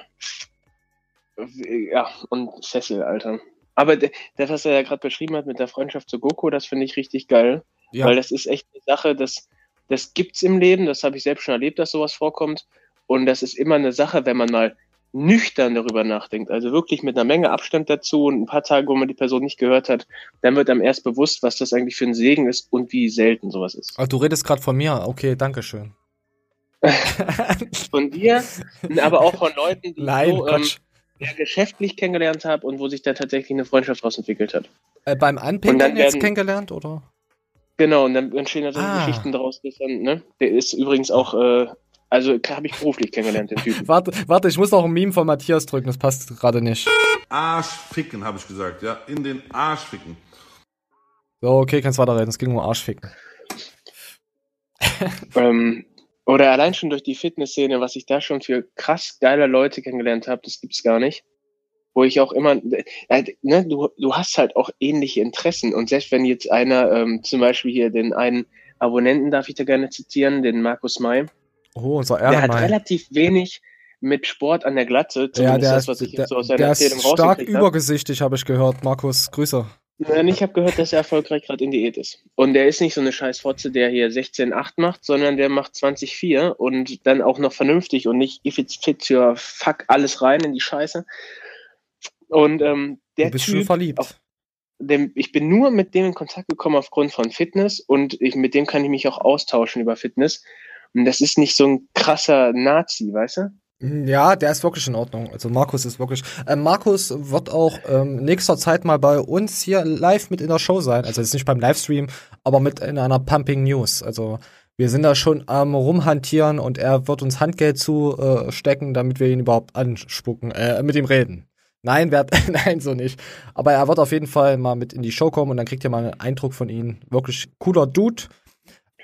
ja, und Cecil, Alter. Aber das, was er ja gerade beschrieben hat mit der Freundschaft zu Goku, das finde ich richtig geil. Ja. Weil das ist echt eine Sache, das, das gibt's im Leben, das habe ich selbst schon erlebt, dass sowas vorkommt. Und das ist immer eine Sache, wenn man mal nüchtern darüber nachdenkt, also wirklich mit einer Menge Abstand dazu und ein paar Tage, wo man die Person nicht gehört hat, dann wird einem erst bewusst, was das eigentlich für ein Segen ist und wie selten sowas ist. Also du redest gerade von mir, okay, danke schön. von dir, aber auch von Leuten, die Nein, so, ähm, ja, geschäftlich kennengelernt habe und wo sich da tatsächlich eine Freundschaft draus entwickelt hat. Äh, beim Anpinkeln jetzt kennengelernt, oder? Genau, und dann entstehen da so ah. Geschichten daraus. Ne? Der ist übrigens auch, äh, also habe ich beruflich kennengelernt, den Typen. warte, warte, ich muss noch ein Meme von Matthias drücken, das passt gerade nicht. Arsch ficken, habe ich gesagt, ja. In den Arsch ficken. So, okay, kannst weiterreden, es ging um Arsch ficken. ähm, oder allein schon durch die Fitnessszene, was ich da schon für krass geile Leute kennengelernt habe, das gibt's gar nicht. Wo ich auch immer, äh, ne, du, du hast halt auch ähnliche Interessen. Und selbst wenn jetzt einer, ähm, zum Beispiel hier den einen Abonnenten, darf ich da gerne zitieren, den Markus May. Oh, unser Der hat relativ wenig mit Sport an der Glatze, zumindest ja, der das, was ich der, jetzt so aus seiner der Erzählung ist stark übergesichtig, habe ich gehört. Markus, Grüße. Ich habe gehört, dass er erfolgreich gerade in Diät ist. Und der ist nicht so eine scheiß Fotze, der hier 16,8 macht, sondern der macht 20,4 und dann auch noch vernünftig und nicht if it's fit für fuck alles rein in die Scheiße. Und ähm, der du bist typ, schon verliebt. Auf, dem, ich bin nur mit dem in Kontakt gekommen aufgrund von Fitness und ich, mit dem kann ich mich auch austauschen über Fitness. Und das ist nicht so ein krasser Nazi, weißt du? Ja, der ist wirklich in Ordnung. Also Markus ist wirklich. Äh, Markus wird auch ähm, nächster Zeit mal bei uns hier live mit in der Show sein. Also jetzt nicht beim Livestream, aber mit in einer Pumping News. Also wir sind da schon am rumhantieren und er wird uns Handgeld zustecken, äh, damit wir ihn überhaupt anspucken, äh, mit ihm reden. Nein, wer, nein, so nicht. Aber er wird auf jeden Fall mal mit in die Show kommen und dann kriegt ihr mal einen Eindruck von ihm. Wirklich cooler Dude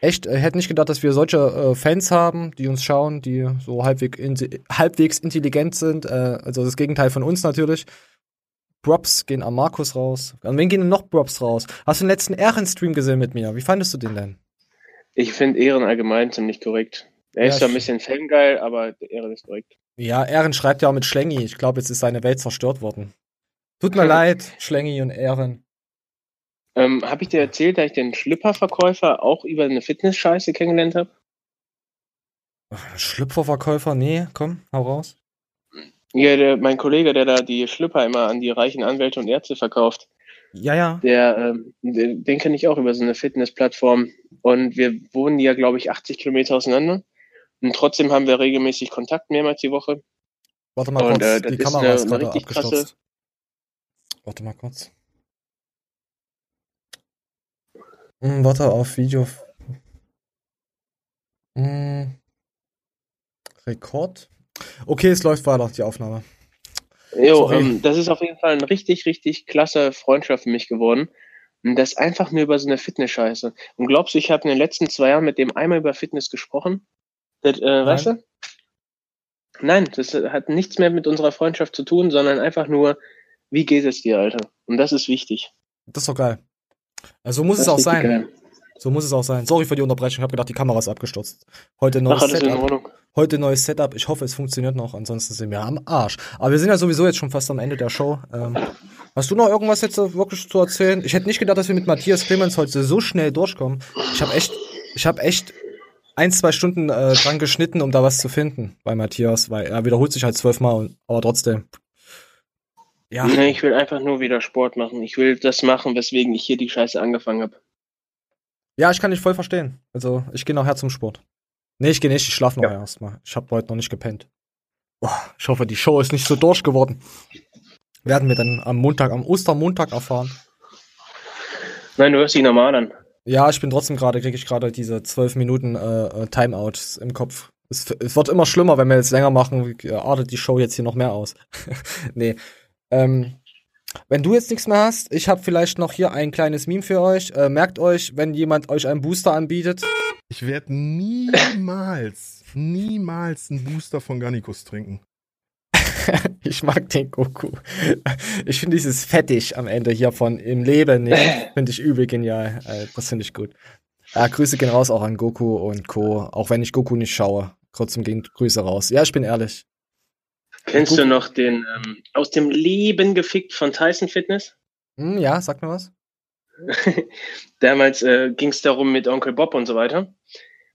echt, äh, hätte nicht gedacht, dass wir solche äh, Fans haben, die uns schauen, die so halbwegs, in, halbwegs intelligent sind. Äh, also das Gegenteil von uns natürlich. Props gehen an Markus raus. An wen gehen denn noch Props raus? Hast du den letzten Ehrenstream gesehen mit mir? Wie fandest du den denn? Ich finde Ehren allgemein ziemlich korrekt. Er ja, ist ja ein bisschen fangeil, aber Ehren ist korrekt. Ja, Ehren schreibt ja auch mit Schlengi. Ich glaube, jetzt ist seine Welt zerstört worden. Tut mir leid, Schlengi und Ehren. Ähm, habe ich dir erzählt, dass ich den Schlüpperverkäufer auch über eine Fitness-Scheiße kennengelernt habe? Schlüpferverkäufer? Nee, komm, hau raus. Ja, der, mein Kollege, der da die Schlüpper immer an die reichen Anwälte und Ärzte verkauft. Ja, ja. Der, ähm, den, den kenne ich auch über so eine Fitnessplattform. Und wir wohnen ja, glaube ich, 80 Kilometer auseinander. Und trotzdem haben wir regelmäßig Kontakt mehrmals die Woche. Warte mal und, kurz, äh, die Kamera eine, ist gerade abgestürzt. Krasse... Warte mal kurz. Hm, warte auf Video. Hm. Rekord. Okay, es läuft weiter, die Aufnahme. Jo, ähm, das ist auf jeden Fall eine richtig, richtig klasse Freundschaft für mich geworden. Und das einfach nur über so eine Fitness-Scheiße. Und glaubst du, ich habe in den letzten zwei Jahren mit dem einmal über Fitness gesprochen? Das, äh, weißt du? Nein, das hat nichts mehr mit unserer Freundschaft zu tun, sondern einfach nur, wie geht es dir, Alter? Und das ist wichtig. Das ist doch geil. Also so muss das es auch sein. Geil. So muss es auch sein. Sorry für die Unterbrechung. Ich habe gedacht, die Kamera ist abgestürzt. Heute neues Ach, Setup. Heute neues Setup. Ich hoffe, es funktioniert noch. Ansonsten sind wir am Arsch. Aber wir sind ja sowieso jetzt schon fast am Ende der Show. Ähm, hast du noch irgendwas jetzt wirklich zu erzählen? Ich hätte nicht gedacht, dass wir mit Matthias Clemens heute so schnell durchkommen. Ich habe echt, ich habe echt ein, zwei Stunden äh, dran geschnitten, um da was zu finden bei Matthias, weil er wiederholt sich halt zwölfmal, aber trotzdem. Ja. Nee, ich will einfach nur wieder Sport machen. Ich will das machen, weswegen ich hier die Scheiße angefangen habe. Ja, ich kann dich voll verstehen. Also, ich gehe nachher zum Sport. Nee, ich gehe nicht, ich schlafe noch ja. erstmal. Ich habe heute noch nicht gepennt. Boah, ich hoffe, die Show ist nicht so durch geworden. Werden wir dann am Montag, am Ostermontag erfahren. Nein, du hörst dich normal an. Ja, ich bin trotzdem gerade, kriege ich gerade diese zwölf Minuten äh, äh Timeout im Kopf. Es, es, wird immer schlimmer, wenn wir jetzt länger machen, artet die Show jetzt hier noch mehr aus. nee. Ähm, wenn du jetzt nichts mehr hast, ich habe vielleicht noch hier ein kleines Meme für euch. Äh, merkt euch, wenn jemand euch einen Booster anbietet. Ich werde niemals, niemals einen Booster von Garnicus trinken. ich mag den Goku. Ich finde dieses Fettig am Ende hier von im Leben nicht. Finde ich übel genial. Äh, das finde ich gut. Ja, Grüße gehen raus auch an Goku und Co. Auch wenn ich Goku nicht schaue. Trotzdem gehen Grüße raus. Ja, ich bin ehrlich. Kennst du noch den ähm, aus dem Leben gefickt von Tyson Fitness? Hm, ja, sag mir was. Damals äh, ging es darum mit Onkel Bob und so weiter.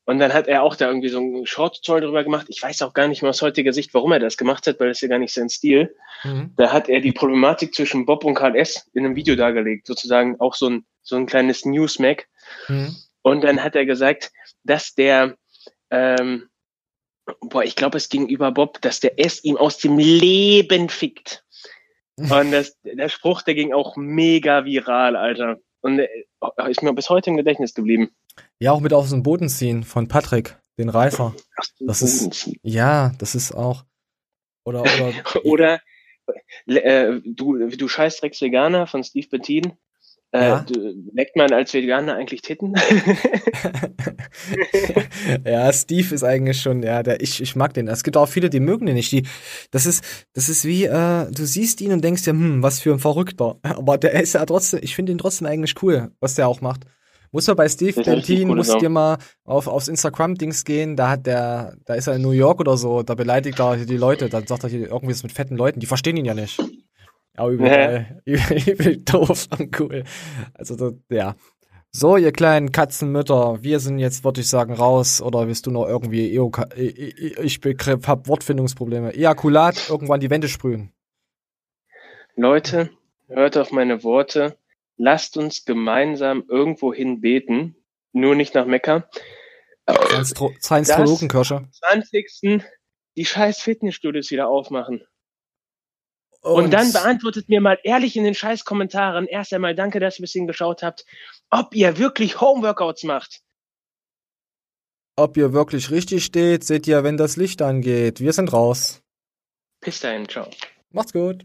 Und dann hat er auch da irgendwie so einen Short-Zoll drüber gemacht. Ich weiß auch gar nicht mehr aus heutiger Sicht, warum er das gemacht hat, weil das ist ja gar nicht sein Stil. Mhm. Da hat er die Problematik zwischen Bob und Karl S. in einem Video dargelegt, sozusagen auch so ein, so ein kleines Newsmack. Mhm. Und dann hat er gesagt, dass der, ähm, boah, ich glaube, es ging über Bob, dass der S ihm aus dem Leben fickt. Und das, der Spruch, der ging auch mega viral, Alter. Und äh, ist mir bis heute im Gedächtnis geblieben. Ja, auch mit auf dem Boden ziehen von Patrick, den Reifer. Das ist, ja, das ist auch. Oder, oder, oder äh, du, du Scheißdrecks Veganer von Steve Bettin. Äh, ja? Leckt man als Veganer eigentlich Titten? ja, Steve ist eigentlich schon, ja, der, ich, ich mag den. Es gibt auch viele, die mögen den nicht. Die, das ist, das ist wie, äh, du siehst ihn und denkst dir, hm, was für ein Verrückter. Aber der ist ja trotzdem, ich finde ihn trotzdem eigentlich cool, was der auch macht. Muss man bei Steve Bentin, cool musst dir mal auf, aufs Instagram-Dings gehen, da hat der, da ist er in New York oder so, da beleidigt er die Leute, dann sagt er hier irgendwas mit fetten Leuten, die verstehen ihn ja nicht. Ja, übel, geil. übel, doof und cool. Also, das, ja. So, ihr kleinen Katzenmütter, wir sind jetzt, würde ich sagen, raus. Oder willst du noch irgendwie, Eoka ich begriff, hab Wortfindungsprobleme. Ejakulat, irgendwann die Wände sprühen. Leute, hört auf meine Worte. Lasst uns gemeinsam irgendwo hin beten. Nur nicht nach Mekka. Science-Theologenkirsche. 20. die scheiß Fitnessstudios wieder aufmachen. Und, und, dann beantwortet mir mal ehrlich in den scheiß Kommentaren erst einmal danke, dass ihr bis bisschen geschaut habt, ob ihr wirklich Homeworkouts macht. Ob ihr wirklich richtig steht, seht ihr, wenn das Licht angeht. Wir sind raus. Bis dahin, ciao. Macht's gut.